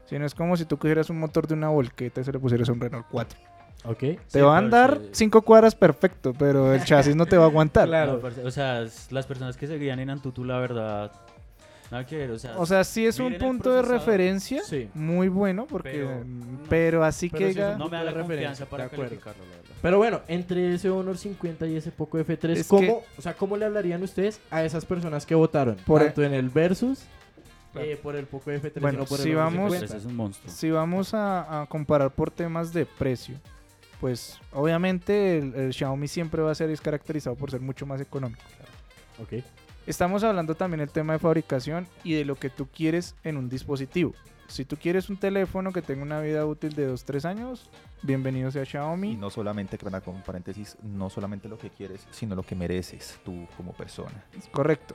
sino es como si tú cogieras un motor de una volqueta y se le pusieras un Renault 4. Ok. Te Sí, va a andar sí. cinco cuadras perfecto, pero el chasis no te va a aguantar. [LAUGHS] Claro. No, o sea, las personas que seguían en Antutu, la verdad, nada que ver, o sea, O sea, sí es un punto de referencia Sí. muy bueno, porque, Pero, pero, no. así Pero que diga- no me da la referencia, para calificarlo, la verdad. Pero bueno, entre ese Honor 50 y ese Poco F3, Es ¿cómo, que- o sea, ¿cómo le hablarían ustedes a esas personas que votaron? Por- tanto en el Versus, Claro. eh, por el Poco F3, Bueno, por el si vamos- 50? Ese es un monstruo. si vamos a, a comparar por temas de precio, pues obviamente el, el Xiaomi siempre va a ser es caracterizado por ser mucho más económico. Ok. Estamos hablando también del tema de fabricación y de lo que tú quieres en un dispositivo. Si tú quieres un teléfono que tenga una vida útil de 2-3 años, bienvenido sea Y Xiaomi. no solamente, para con paréntesis, no solamente lo que quieres, sino lo que mereces tú como persona. Correcto.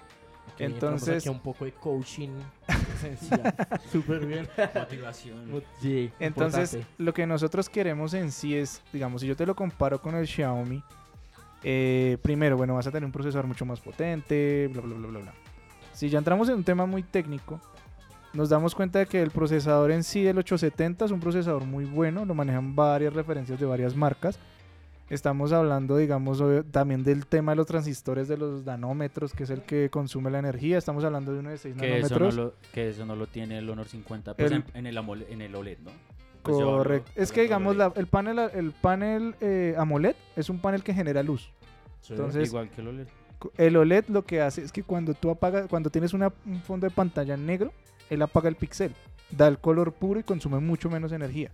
Entonces- aquí un poco de coaching esencial. [LAUGHS] Súper bien. Motivación. Sí, Entonces, importante. lo que nosotros queremos en sí es, digamos, si yo te lo comparo con el Xiaomi, eh, primero, bueno, vas a tener un procesador mucho más potente, bla, bla, bla, bla, bla. Si ya entramos en un tema muy técnico, nos damos cuenta de que el procesador en sí, el 870, es un procesador muy bueno, lo manejan varias referencias de varias marcas. Estamos hablando, digamos, también del tema de los transistores de los nanómetros, que es el que consume la energía. Estamos hablando de uno de 6 Que eso, no nanómetros. lo, que eso no lo tiene el Honor 50 pues, El- en, en el AMOLED, en el OLED, ¿no? Pues hablo Correcto. Es que, digamos, la- el panel, el panel eh, AMOLED es un panel que genera luz. Entonces, Igual que el OLED. El OLED lo que hace es que cuando tú apagas, cuando tienes una- un fondo de pantalla negro, él apaga el píxel, da el color puro y consume mucho menos energía.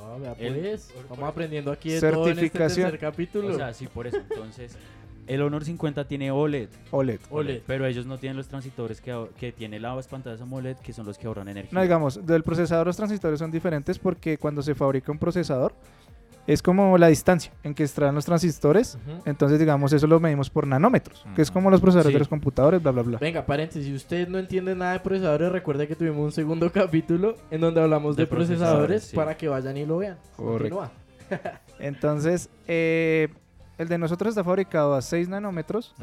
Ah, vea, El- pues, por- vamos aprendiendo aquí de todo en este Certificación. tercer capítulo. O sea, sí, por eso. Entonces, [LAUGHS] el Honor 50 tiene OLED. OLED. OLED. Pero ellos no tienen los transistores que, que tiene las pantallas AMOLED, que son los que ahorran energía. No, digamos, del procesador los transistores son diferentes porque cuando se fabrica un procesador es como la distancia en que extraen los transistores. Entonces, digamos, eso lo medimos por nanómetros, que es Ujú. como los procesadores Sí. de los computadores, bla, bla, bla. Venga, paréntesis, si usted no entiende nada de procesadores, recuerde que tuvimos un segundo [LAUGHS] capítulo en donde hablamos de, De procesadores, procesadores, sí. para que vayan y lo vean. Correcto. Continúa. [LAUGHS] Entonces, eh, el de nosotros está fabricado a 6 nanómetros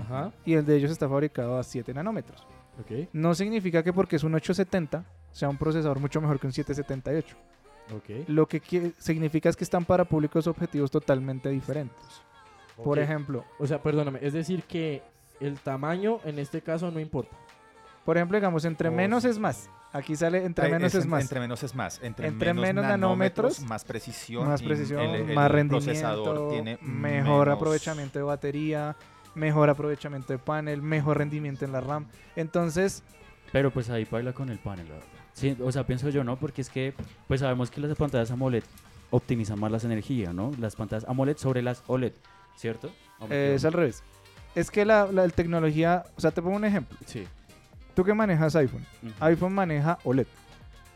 y el de ellos está fabricado a 7 nanómetros. ok, No significa que porque es un 870 sea un procesador mucho mejor que un 778. Lo que significa es que están para públicos objetivos totalmente diferentes. Por ejemplo, O sea, perdóname, es decir que el tamaño en este caso no importa. por ejemplo, digamos, entre Oh, menos sí. es más. Aquí sale entre menos es, más. Entre menos es más. Entre, Entre menos, menos nanómetros, nanómetros, más precisión. más precisión, el- el más procesador rendimiento, tiene mejor menos- aprovechamiento de batería, mejor aprovechamiento de panel, mejor rendimiento en la RAM. Entonces, Pero pues ahí baila con el panel, la verdad. Sí, o sea, pienso yo, ¿no? Porque es que, pues sabemos que las pantallas AMOLED optimizan más las energías, ¿no? Las pantallas AMOLED sobre las OLED, ¿cierto? ¿O me eh, es al revés. Es que la, la tecnología, o sea, te pongo un ejemplo. Sí. Tú que manejas iPhone, iPhone maneja OLED.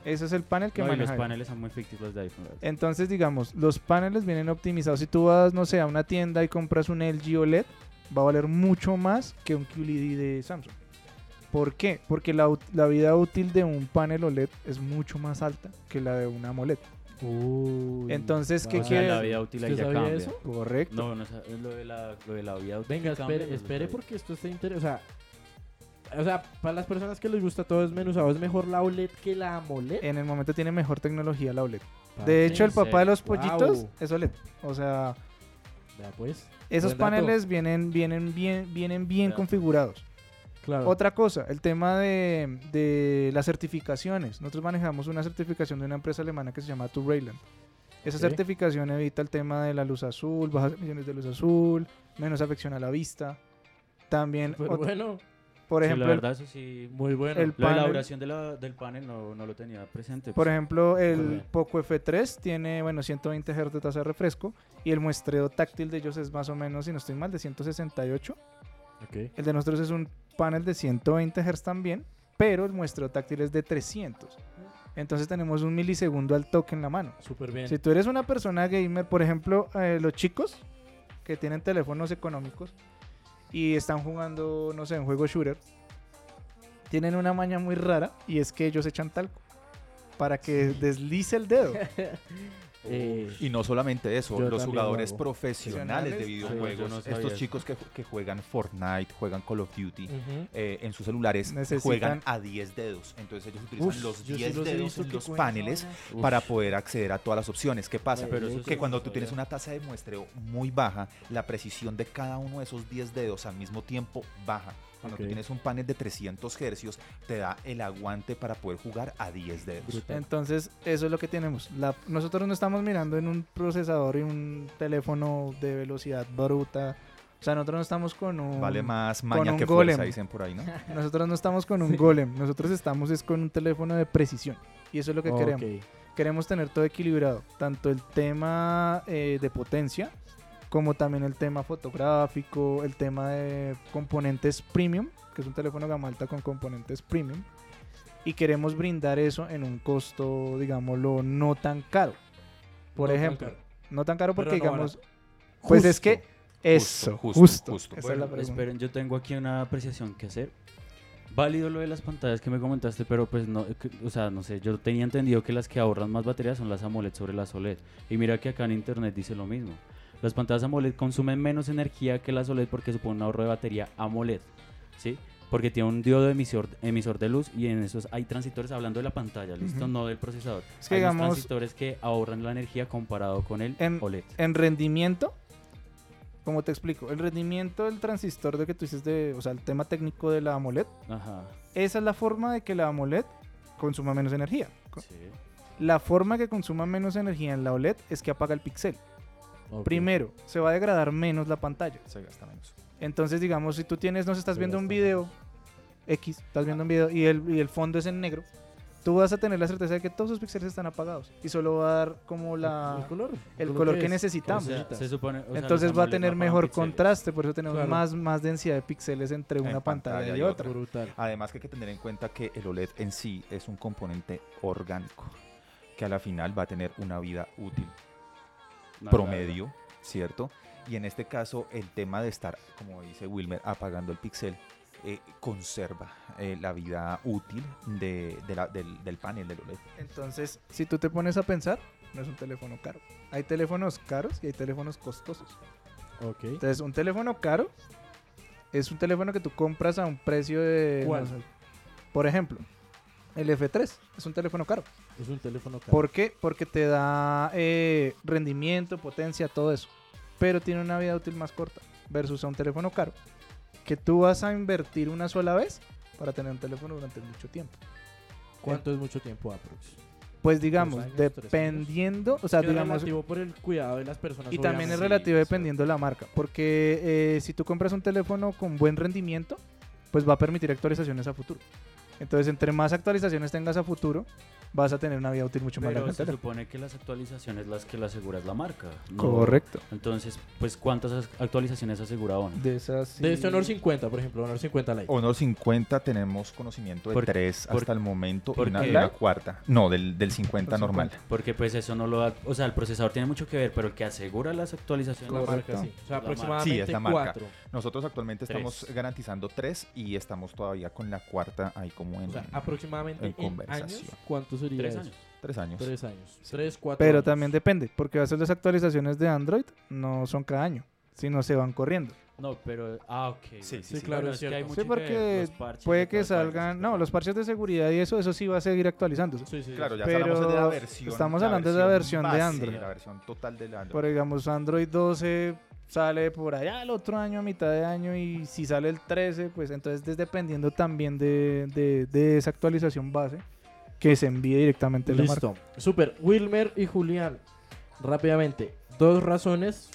Ese es el panel que No, y maneja. los iPhone. paneles son muy ficticios de iPhone. verdad. Entonces, digamos, los paneles vienen optimizados. Si tú vas, no sé, a una tienda y compras un LG OLED, va a valer mucho más que un QLED de Samsung. ¿Por qué? Porque la, vida útil de un panel OLED es mucho más alta que la de una AMOLED. Uy, Entonces, ¿qué o sea, quiere- la vida útil ahí ¿Usted ya sabía cambia. eso? Correcto. No, no, lo de la, lo de la vida útil Venga, cambia, espere, no lo espere porque esto está interesante. O sea, o sea, para las personas que les gusta todo desmenuzado, es mejor la OLED que la AMOLED. En el momento tiene mejor tecnología la OLED. De hecho, el ¿en papá de los pollitos Wow. es OLED. O sea, pues. esos paneles vienen, vienen bien, vienen bien Ya. configurados. Claro. Otra cosa, el tema de, de las certificaciones. Nosotros manejamos una certificación de una empresa alemana que se llama Turrayland. Esa Ok. certificación evita el tema de la luz azul, bajas emisiones de luz azul, menos afección a la vista. También, Pero bueno, por Sí, ejemplo, la verdad, eso sí. muy bueno. el la panel- duración de la- del panel no, no lo tenía presente. por pues. ejemplo, el. Poco F3 tiene, bueno, 120 Hz de tasa de refresco y el muestreo táctil de ellos es más o menos, si no estoy mal, de 168. Ok. El de nosotros es un panel de 120 Hz también, pero el muestreo táctil es de 300. Entonces tenemos un milisegundo al toque en la mano. Súper bien. Si tú eres una persona gamer, por ejemplo, eh, los chicos que tienen teléfonos económicos y están jugando, no sé, en juego shooter, tienen una maña muy rara y es que ellos echan talco para que deslice el dedo. [LAUGHS] Eh, Y no solamente eso, los también jugadores profesionales de videojuegos, Sí, no estos chicos que, que juegan Fortnite, juegan Call of Duty, eh, en sus celulares Necesitan- juegan a 10 dedos. Entonces ellos utilizan Uf, los yo sí 10 los he dedos en los paneles Uf. para poder acceder a todas las opciones. ¿Qué pasa? Pero eso que cuando tú tienes una tasa de muestreo muy baja, la precisión de cada uno de esos 10 dedos al mismo tiempo baja. Cuando tú tienes un panel de 300 hercios, te da el aguante para poder jugar a 10 dedos. Brutal. Entonces, eso es lo que tenemos. La- nosotros no estamos mirando en un procesador y un teléfono de velocidad bruta. O sea, nosotros no estamos con un... Vale más maña un que golem. fuerza, dicen por ahí, ¿no? [LAUGHS] Nosotros no estamos con un golem. Nosotros estamos es con un teléfono de precisión. Y eso es lo que queremos. Queremos tener todo equilibrado, tanto el tema eh, de potencia como también el tema fotográfico, el tema de componentes premium, que es un teléfono gama alta con componentes premium, y queremos brindar eso en un costo, digámoslo, no tan caro. Por No tan ejemplo, caro. no tan caro porque no digamos, pues es que eso, justo, justo, justo. esa es Bueno, la pregunta. esperen, yo tengo aquí una apreciación que hacer. Válido lo de las pantallas que me comentaste, pero pues no, que- o sea, no sé, yo tenía entendido que las que ahorran más batería son las AMOLED sobre las OLED. Y mira que acá en internet dice lo mismo. Las pantallas AMOLED consumen menos energía que las OLED porque supone un ahorro de batería AMOLED, ¿sí? Porque tiene un diodo emisor, emisor de luz y en esos hay transistores hablando de la pantalla, ¿listo? No del procesador. Es que hay unos transistores que ahorran la energía comparado con el En- OLED. En rendimiento, como te explico, el rendimiento del transistor de que tú dices de, o sea, el tema técnico de la AMOLED, Ajá. esa es la forma de que la AMOLED consuma menos energía. Sí. La forma que consuma menos energía en la OLED es que apaga el píxel. Primero, se va a degradar menos la pantalla. Se gasta menos. Entonces, digamos, si tú tienes, no sé, estás Se viendo un video X, estás viendo un video y el, y el fondo es en negro, tú vas a tener la certeza de que todos sus píxeles están apagados y solo va a dar como El la color. el color que es. necesitamos. O sea, Necesitas. se supone, o sea, Entonces los va a tener mejor contraste, por eso tenemos Claro. más, más densidad de píxeles entre En una pantalla, pantalla y y otra. Brutal. Además que hay que tener en cuenta que el OLED en sí es un componente orgánico, que a la final va a tener una vida útil No, promedio, ¿cierto? Y en este caso el tema de estar, como dice Wilmer, apagando el píxel, eh, conserva eh, la vida útil de, de la- del, del panel del OLED. Entonces, si tú te pones a pensar, no es un teléfono caro. Hay teléfonos caros y hay teléfonos costosos. Ok. Entonces, un teléfono caro es un teléfono que tú compras a un precio de... ¿Cuál? no sé, por ejemplo, el F3 es un teléfono caro. Es un teléfono caro. ¿Por qué? Porque te da eh, rendimiento, potencia, todo eso. Pero tiene una vida útil más corta versus a un teléfono caro que tú vas a invertir una sola vez para tener un teléfono durante mucho tiempo. ¿Cuánto es mucho tiempo, Aprox? Pues digamos, años, dependiendo, o sea, es digamos, relativo por el cuidado de las personas. y también es relativo sí, dependiendo de la marca, porque eh, si tú compras un teléfono con buen rendimiento, pues va a permitir actualizaciones a futuro. Entonces, entre más actualizaciones tengas a futuro, vas a tener una vida útil mucho más larga. Se supone que las actualizaciones las que le asegura es la marca. ¿no? Correcto. Entonces, pues, ¿cuántas as- actualizaciones asegura Honor? De esas De este sí- Honor 50, por ejemplo, Honor 50 Lite. Honor 50 tenemos conocimiento de Por- tres por- hasta el momento y una, una cuarta. No, del, del 50 Por normal. 50. Porque pues eso no lo da, o sea, el procesador tiene mucho que ver, pero el que asegura las actualizaciones La la marca, Correcto. sí. O sea, La marca. aproximadamente Sí, es la marca. cuatro. Nosotros actualmente Tres. estamos garantizando tres y estamos todavía con la cuarta ahí como en O sea, aproximadamente en en, conversación. años, ¿cuánto sería Tres eso? años. tres años. Tres años. Tres, cuatro Pero años. también depende, porque a veces las actualizaciones de Android no son cada año, sino se van corriendo. No, pero ah, ok. Sí, sí, sí. claro, es que hay Sí, porque puede que salgan, no, los parches de seguridad y eso, eso sí va a seguir actualizándose. Sí, sí, Claro, ya Pero hablamos de la versión. estamos hablando de la versión de base, Android. La versión total del Android. Por digamos, Android 12 sale por allá el otro año, a mitad de año, y si sale el 13, pues entonces es dependiendo también de, de- de esa actualización base que se envíe directamente la marca. Listo. Super. Wilmer y Julián. Rápidamente. Dos razones.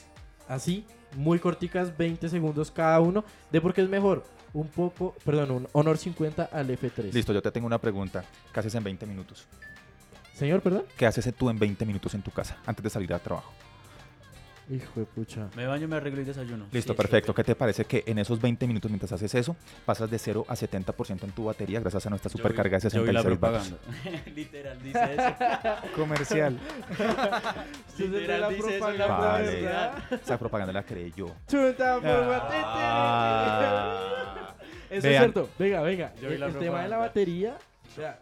Así. Muy corticas. 20 segundos cada uno. De por qué es mejor. Un poco. Perdón. Un Honor 50 al F3. Listo, yo te tengo una pregunta. ¿Qué haces en 20 minutos? Señor, perdón. ¿Qué haces tú en 20 minutos en tu casa antes de salir al trabajo? Hijo de pucha. Me baño, me arreglo y desayuno. Listo, Sí, perfecto. ¿Qué te parece que en esos 20 minutos mientras haces eso, pasas de 0 a 70% en tu batería gracias a nuestra supercarga de yo vi la 66 vatios? propaganda. [LAUGHS] Literal, dice eso. [LAUGHS] Comercial. [LAUGHS] Literal, dice eso en la Vale. Esa propaganda la creé yo. Chuta por Ah. Eso es Vean. cierto. Venga, venga. Yo El, el tema de la propaganda. batería. o sea,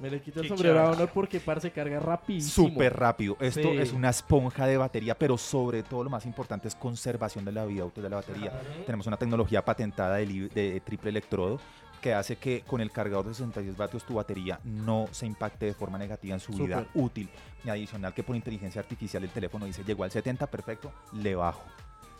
me le quito el sombrero a. Honor porque par se carga rapidísimo. Súper rápido. Esto Sí. es una esponja de batería, pero sobre todo lo más importante es conservación de la vida útil de la batería. Tenemos una tecnología patentada de, de triple electrodo que hace que con el cargador de 66 vatios tu batería no se impacte de forma negativa en su vida Súper. útil. Y adicional que por inteligencia artificial el teléfono dice llegó al 70, perfecto, le bajo.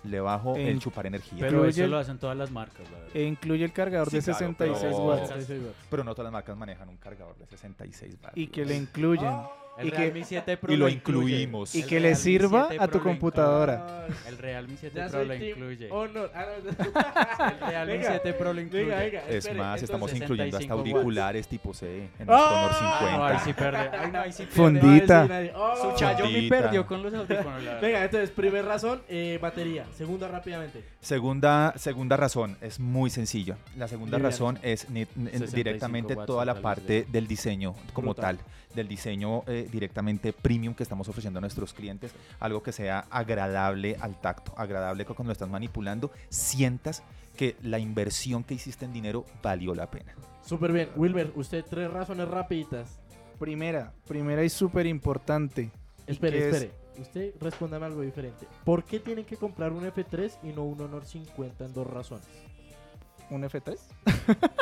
Le bajo En- el chupar energía. Pero Incluye eso el- lo hacen todas las marcas, la verdad. E incluye el cargador Sí, de claro, 66 pero- watts. Pero no todas las marcas manejan un cargador de 66 vatios. Y que le incluyen. El y que- Realme 7 Pro y lo incluimos. Y que le sirva 7 a tu computadora. El Realme 7 Ya Pro lo incluye. Honor. Ah, no. [LAUGHS] El Realme Venga, 7 Pro lo incluye. Venga, venga. Es espere, más, estamos incluyendo hasta 65 watts. auriculares tipo C en nuestro Honor ¡Ah! 50. No, ahí sí pierde. Ay, no, ahí sí pierde. Fundi- no va a Fundita. decir nadie. Oh. Su Fundita. perdió con los audífonos. Venga, entonces, primer razón, eh, batería. Segunda, rápidamente. Segunda, segunda razón es muy sencilla. La segunda razón es ni- n- 65 directamente toda la parte del diseño como Brutal. tal, del diseño eh, directamente premium que estamos ofreciendo a nuestros clientes, algo que sea agradable al tacto, agradable que cuando lo estás manipulando sientas que la inversión que hiciste en dinero valió la pena. Súper bien. Wilber, usted tres razones rapiditas. Primera, primera y súper importante. Espere, qué es? espere. Usted respóndame algo diferente. ¿Por qué tienen que comprar un F3 y no un Honor 50 en dos razones? Un F3.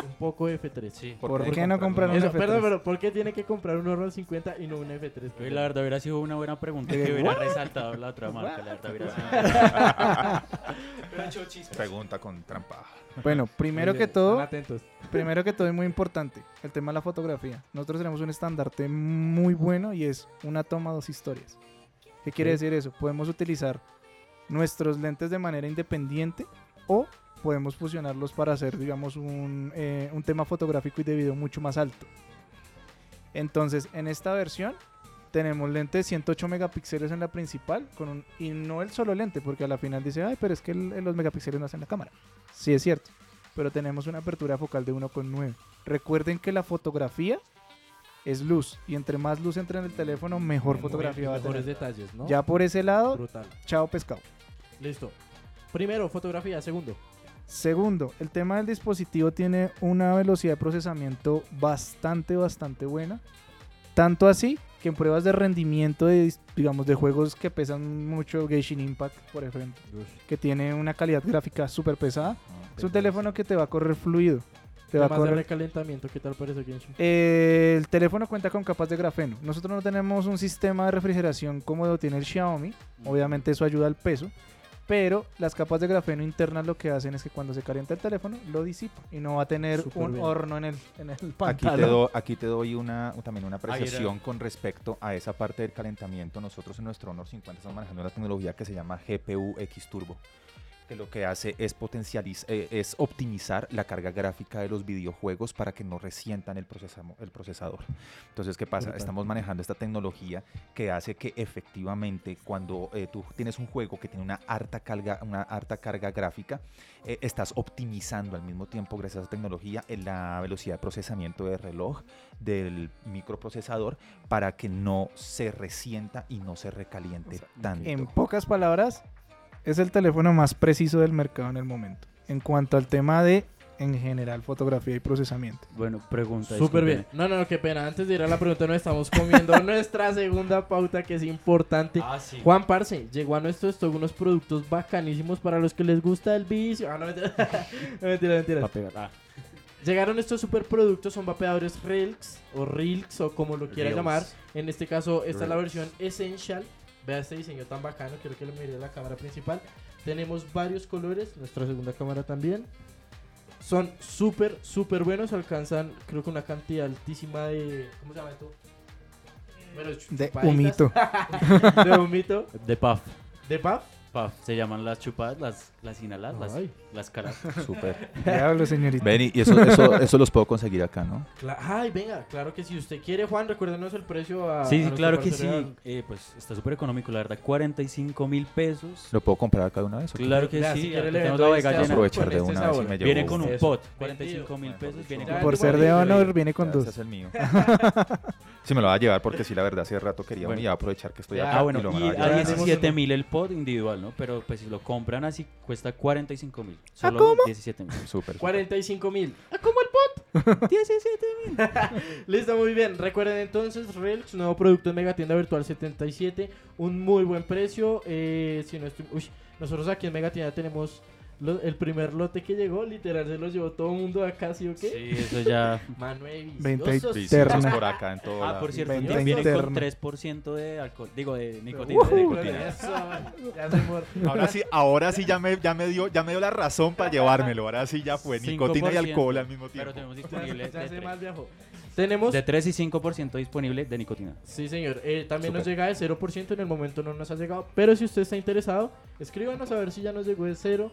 Un poco F3. Sí. ¿Por, qué qué no comprar un Eso, F3? perdón, pero ¿por qué tiene que comprar un Honor 50 y no un F3? Oye, la verdad hubiera sido una buena [LAUGHS] pregunta que hubiera what? resaltado la otra marca. La verdad hubiera sido. Pregunta con trampa. Bueno, primero que todo, están atentos. primero que todo es muy importante, el tema de la fotografía. Nosotros tenemos un estandarte muy bueno y es una toma, dos historias. ¿Qué quiere Ok. decir eso? Podemos utilizar nuestros lentes de manera independiente o podemos fusionarlos para hacer, digamos, un, eh, un tema fotográfico y de video mucho más alto. Entonces, en esta versión tenemos lente de 108 megapíxeles en la principal con un, y no el solo lente, porque a la final dice, ay, pero es que el- los megapíxeles no hacen la cámara. Sí es cierto, pero tenemos una apertura focal de 1.9. Recuerden que la fotografía es luz y entre más luz entre en el teléfono, mejor Muy- fotografía va a tener. detalles, ¿no? Ya por ese lado, Brutal. chao pescado. Listo. Primero, fotografía. Segundo. Segundo, el tema del dispositivo tiene una velocidad de procesamiento bastante, bastante buena. Tanto así que en pruebas de rendimiento de, digamos, de juegos que pesan mucho, Genshin Impact, por ejemplo, que tiene una calidad gráfica súper pesada, es un teléfono que te va a correr fluido. Te va a Temas de correr recalentamiento, ¿qué tal parece Genshin? Eh, el teléfono cuenta con capas de grafeno. Nosotros no tenemos un sistema de refrigeración como lo tiene el Xiaomi. Obviamente eso ayuda al peso. Pero las capas de grafeno internas lo que hacen es que cuando se calienta el teléfono lo disipa y no va a tener Súper un bien. horno en el, en el Aquí te, pantalón. do- aquí te doy una, también una apreciación con respecto a esa parte del calentamiento. Nosotros en nuestro Honor 50 estamos manejando una tecnología que se llama GPU X Turbo, que lo que hace es potencializar, es optimizar la carga gráfica de los videojuegos para que no resientan el, el procesador. Entonces, ¿qué pasa? Estamos manejando esta tecnología que hace que efectivamente cuando eh, tú tienes un juego que tiene una harta carga, una harta carga gráfica, eh, estás optimizando al mismo tiempo, gracias a esa tecnología, en la velocidad de procesamiento del reloj, del microprocesador, para que no se resienta y no se recaliente tanto. En pocas palabras, es el teléfono más preciso del mercado en el momento. En cuanto al tema de, en general, fotografía y procesamiento. Bueno, pregunta. Súper bien. No, no, no, qué pena. Antes de ir a la pregunta, nos estamos comiendo [LAUGHS] nuestra segunda pauta que es importante. Ah, sí. Juan Parce, llegó a nuestro stock unos productos bacanísimos para los que les gusta el vicio. Ah, no, mentira. [LAUGHS] No, mentira, mentira. Va a pegar. Ah, Llegaron estos super productos, son vapeadores Rilks o Rilks o como lo quiera Reels. llamar. En este caso, esta es la versión Essential. Vea este diseño tan bacano, quiero que lo mire la cámara principal. Tenemos varios colores, nuestra segunda cámara también. Son súper, súper buenos, alcanzan creo que una cantidad altísima de... ¿Cómo se llama esto? Bueno, De humito. [LAUGHS] de humito. De puff. De puff. Puff. Se llaman las chupadas, las, las inhaladas, las, Ay. las caras. [LAUGHS] Súper. Diablo, señorita. Ven, y eso, eso, [LAUGHS] eso los puedo conseguir acá, ¿no? Cla- Ay, venga, claro que si usted quiere, Juan, recuérdenos el precio a... Sí, a sí, nuestro claro que sí. parcero. Eh, pues está súper económico, la verdad. 45 mil pesos. ¿Lo puedo comprar acá de una vez? o qué? Claro que sí. quiere le tenemos vendo la este vega a llena. Aprovechar con de este una sabor. vez y me llevo Viene con un Eso. pot. Vendido. 45 mil pesos. Viene Ya, con Por ser de honor, viene con Ya, dos. ese es el mío. [LAUGHS] Sí, me lo va a llevar porque sí, la verdad, hace rato quería Bueno. y a aprovechar que estoy Ya, acá Ah, bueno, y lo y a a llevar. tenemos 17 uno. mil el pod individual, ¿no? Pero pues si lo compran así, cuesta 45 mil. ¿Ah, Solo cómo? 17 mil. [LAUGHS] Súper, súper. 45 mil. Ah, ¿Cómo el pot? [LAUGHS] 17 mil. [LAUGHS] Listo, muy bien. Recuerden entonces, Relx, nuevo producto en Megatienda Virtual 77. Un muy buen precio. Eh, si no estoy- uy, nosotros aquí en Megatienda tenemos lo- el primer lote que llegó. Literal, se los llevó todo el mundo acá, ¿sí o qué? Sí, eso ya. [LAUGHS] Viciosos. Interna. sí, por [LAUGHS] acá en todo Ah, por cierto, ya viene con 3% de alcohol. Digo, de nicotina. Ujú, de nicotina. eso, ya se mor- [LAUGHS] Ahora sí, ahora sí ya me, ya me dio, ya me dio la razón para llevármelo. Ahora sí ya fue nicotina y 5%, alcohol al mismo Pero tiempo. tenemos Ya, disponible ya de, se tres. mal viajó. Tenemos de 3 y 5% disponible de nicotina. Sí, señor. Eh, también nos llega de 0%, en el momento no nos ha llegado. Pero si usted está interesado, escríbanos a ver si ya nos llegó de 0%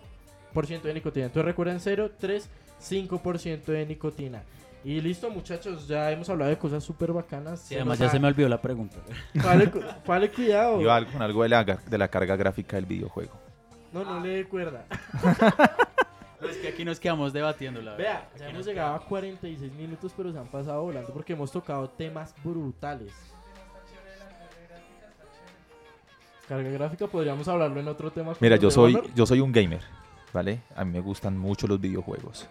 de nicotina. Entonces recuerden 0, 3, 5% de nicotina. Y listo, muchachos, ya hemos hablado de cosas súper bacanas. Sí, además ya se me olvidó la pregunta. [LAUGHS] Vale, cu- vale, cuidado. Iba con algo de la, de la carga gráfica del videojuego. No, no le dé cuerda. [LAUGHS] No, es que aquí nos quedamos debatiendo la verdad. Vea, ya hemos llegado a 46 minutos, pero se han pasado volando porque hemos tocado temas brutales. Carga gráfica, podríamos hablarlo en otro tema. Mira, yo soy, yo soy un gamer, ¿vale? A mí me gustan mucho los videojuegos.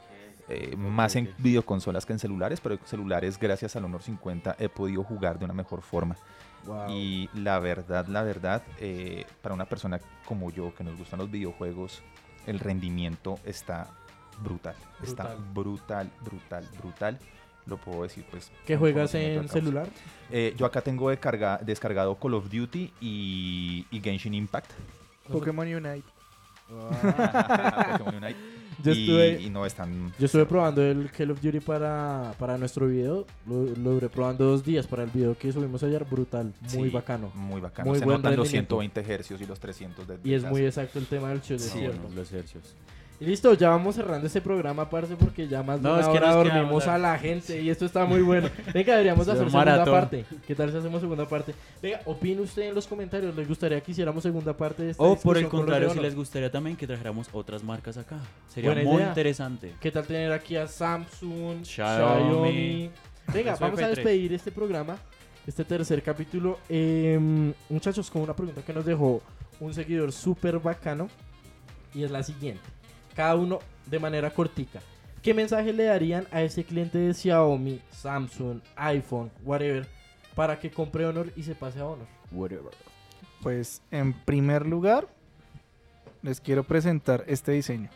Eh, más en videoconsolas que en celulares, pero en celulares, gracias al Honor 50, he podido jugar de una mejor forma. Wow. Y la verdad, la verdad, eh, para una persona como yo que nos gustan los videojuegos, el rendimiento está brutal. Está brutal, brutal, brutal. Lo puedo decir, pues. ¿Qué juegas en celular? Eh, yo acá tengo descarga- descargado Call of Duty y, y Genshin Impact. Pokémon Unite. Pokémon Unite. Yo estuve- y no están. Yo estuve probando el Call of Duty para, para nuestro video. Lo, lo duré probando dos días para el video que subimos ayer. Brutal, muy Sí, bacano. Muy bacano. Muy Se notan los rendimiento. 120 hercios y los 300 de Y es de muy exacto el tema del show, Sí, los hercios. Y listo, ya vamos cerrando este programa, parce, porque ya más de No, una es que hora dormimos a la gente y esto está muy bueno. Venga, deberíamos [LAUGHS] hacer un segunda parte. ¿Qué tal si hacemos segunda parte? Venga, opine usted en los comentarios. ¿Les gustaría que hiciéramos segunda parte de esta O por el contrario, si les gustaría también que trajéramos otras marcas acá. Sería Buena muy idea. interesante. ¿Qué tal tener aquí a Samsung, Xiaomi, Xiaomi? Venga, vamos a F3. despedir este programa, este tercer capítulo. Eh, muchachos, con una pregunta que nos dejó un seguidor súper bacano. Y es la siguiente. Cada uno de manera cortica. ¿Qué mensaje le darían a ese cliente de Xiaomi, Samsung, iPhone, whatever, para que compre Honor y se pase a Honor? Pues en primer lugar, les quiero presentar este diseño.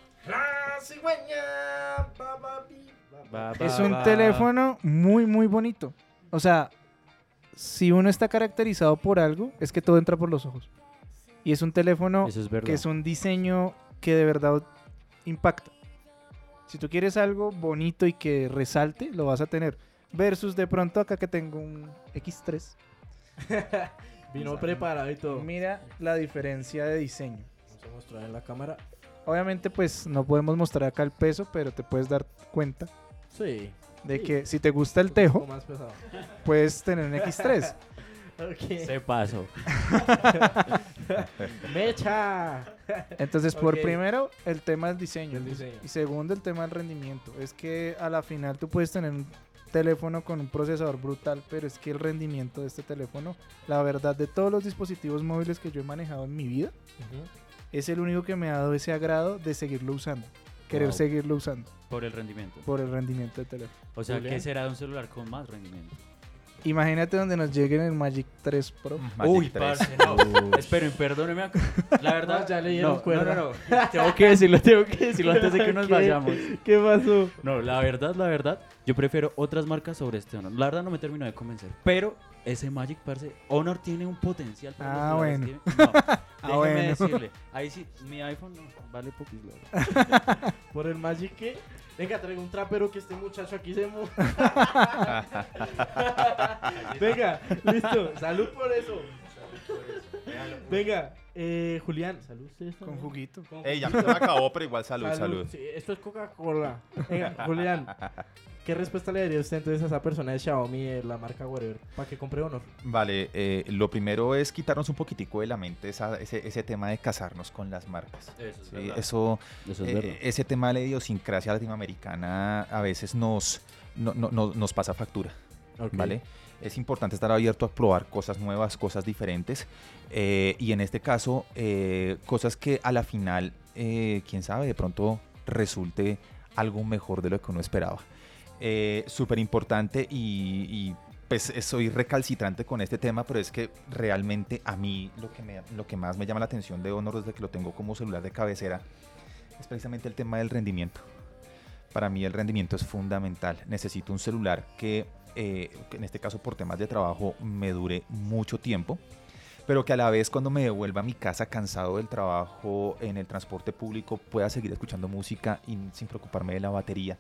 Es un teléfono muy, muy bonito. O sea, si uno está caracterizado por algo, es que todo entra por los ojos. Y es un teléfono es que es un diseño que de verdad impacta. Si tú quieres algo bonito y que resalte, lo vas a tener. Versus de pronto acá que tengo un X3. [LAUGHS] Vino preparado y todo. Mira la diferencia de diseño. Vamos a mostrar en la cámara. Obviamente pues no podemos mostrar acá el peso, pero te puedes dar cuenta Sí. de Sí. que si te gusta el tejo, más puedes tener un X3. [LAUGHS] Ok. [LAUGHS] Se pasó. [LAUGHS] ¡Mecha! Entonces, por primero, el tema del diseño. El diseño. Y segundo, el tema del rendimiento. Es que a la final tú puedes tener un teléfono con un procesador brutal, pero es que el rendimiento de este teléfono, la verdad, de todos los dispositivos móviles que yo he manejado en mi vida, es el único que me ha dado ese agrado de seguirlo usando. Querer Wow. seguirlo usando Por el rendimiento. por el rendimiento del teléfono. O sea. ¿qué será de un celular con más rendimiento? Imagínate donde nos llegue en el Magic 3 Pro. Magic Uy, 3. parce, no. Esperen, perdónenme. La [LAUGHS] verdad, ya le dieron no, cuerda. No, no, no. Tengo que decirlo, tengo que decirlo antes de que nos [LAUGHS] ¿Qué? vayamos. ¿Qué pasó? No, la verdad, la verdad, yo prefiero otras marcas sobre este Honor. La verdad no me terminó de convencer. Pero ese Magic, parce, Honor tiene un potencial para los Ah, celulares bueno. que- [LAUGHS] No, déjeme bueno. decirle. Ahí sí, mi iPhone no, vale poquito. [LAUGHS] ¿Por el Magic qué? Venga, traigo un trapero que este muchacho aquí se mu... [LAUGHS] Venga, listo. Salud por eso. Venga, eh, Julián. Salud Con juguito. Ey, ya me acabó, pero igual salud, salud. Sí, esto es Coca-Cola. Venga, [LAUGHS] Julián. ¿Qué respuesta le daría usted entonces a esa persona de Xiaomi de la marca whatever para que compre Honor? Vale, eh, lo primero es quitarnos un poquitico de la mente esa- ese, ese tema de casarnos con las marcas. Eso es Sí, verdad. eso, Eso es eh, verdad. ese tema de la idiosincrasia latinoamericana a veces nos, no- no- no- nos pasa factura. ¿vale? Es importante estar abierto a probar cosas nuevas, cosas diferentes. eh, y en este caso, eh, cosas que a la final, eh, quién sabe, de pronto resulte algo mejor de lo que uno esperaba. Eh, Súper importante y, y, pues soy recalcitrante con este tema, pero es que realmente a mí lo que, me, lo que más me llama la atención de Honor desde que lo tengo como celular de cabecera es precisamente el tema del rendimiento. Para mí el rendimiento es fundamental. Necesito un celular que, eh, en este caso por temas de trabajo, me dure mucho tiempo, pero que a la vez cuando me devuelva a mi casa cansado del trabajo en el transporte público pueda seguir escuchando música y sin preocuparme de la batería.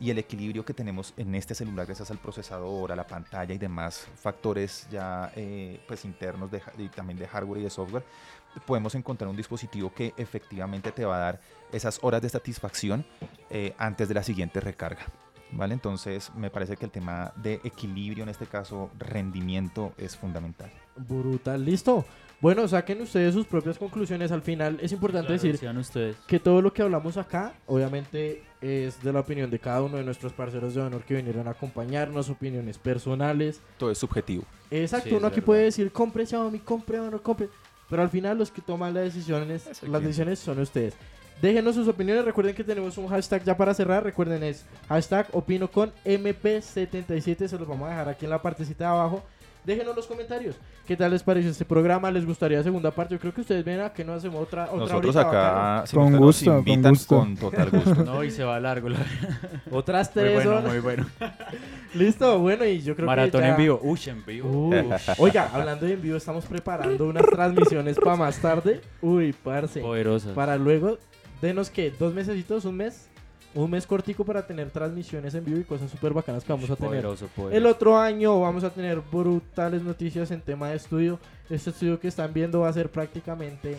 Y el equilibrio que tenemos en este celular gracias al procesador, a la pantalla y demás factores ya eh, pues internos de, y también de hardware y de software, podemos encontrar un dispositivo que efectivamente te va a dar esas horas de satisfacción eh, antes de la siguiente recarga. ¿Vale? Entonces me parece que el tema de equilibrio, en este caso rendimiento, es fundamental. Brutal, listo. Bueno, saquen ustedes sus propias conclusiones. Al final es importante Claro, decir ustedes. que todo lo que hablamos acá, obviamente, es de la opinión de cada uno de nuestros parceros de honor que vinieron a acompañarnos, opiniones personales. Todo es subjetivo. Exacto, Sí, es uno aquí verdad. puede decir, compre Xiaomi, compre Honor, compre. Pero al final los que toman las decisiones, las decisiones son ustedes. Déjenos sus opiniones, recuerden que tenemos un hashtag ya para cerrar, recuerden es hashtag opino con MP77, se los vamos a dejar aquí en la partecita de abajo. déjenos los comentarios. ¿Qué tal les pareció este programa? ¿Les gustaría segunda parte? Yo creo que ustedes ven a que no hacemos otra, otra Nosotros acá si Con ustedes gusto, nos con gusto. con total gusto. No, y se va largo. la- Otras Muy tres bueno, horas. muy bueno. [LAUGHS] Listo, bueno, y yo creo Maratón que ya- en vivo. Uy, en vivo. Oiga, hablando de en vivo, estamos preparando unas [LAUGHS] transmisiones para más tarde. Uy, parce. Poderosas. Para luego, denos que dos mesecitos, un mes, un mes cortico para tener transmisiones en vivo y cosas súper bacanas que vamos a tener. Poderoso, poderoso. El otro año vamos a tener brutales noticias en tema de estudio. Este estudio que están viendo va a ser prácticamente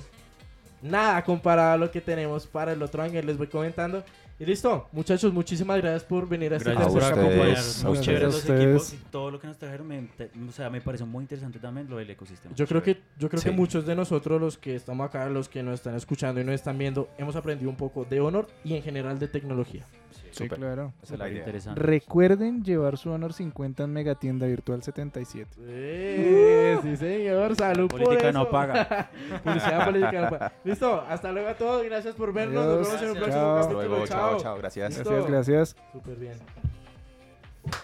nada comparado a lo que tenemos para el otro año. Les voy comentando. Y listo, muchachos, muchísimas gracias por venir a este Gracias por acompañarnos. Muy chéveres los equipos y todo lo que nos trajeron. me- te- o sea, me pareció muy interesante también lo del ecosistema. Yo creo que yo creo Sí. que muchos de nosotros los que estamos acá, los que nos están escuchando y nos están viendo, hemos aprendido un poco de Honor y en general de tecnología. Sí, Súper. claro. Esa es la Súper idea. interesante. Recuerden llevar su Honor 50 en Megatienda Virtual 77. Eh, [LAUGHS] sí, señor, salud por política eso. no paga. [LAUGHS] Publicidad política no paga. Listo, hasta luego a todos, gracias por vernos. Adiós. Nos vemos en un Gracias. próximo Chao. Hasta capítulo. luego, chao, Chao. chao, gracias. Listo. Gracias, gracias. Súper bien.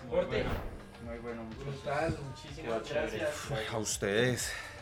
Muy bueno. Muy bueno, muchas Brutal, muchísimas gracias. A ustedes.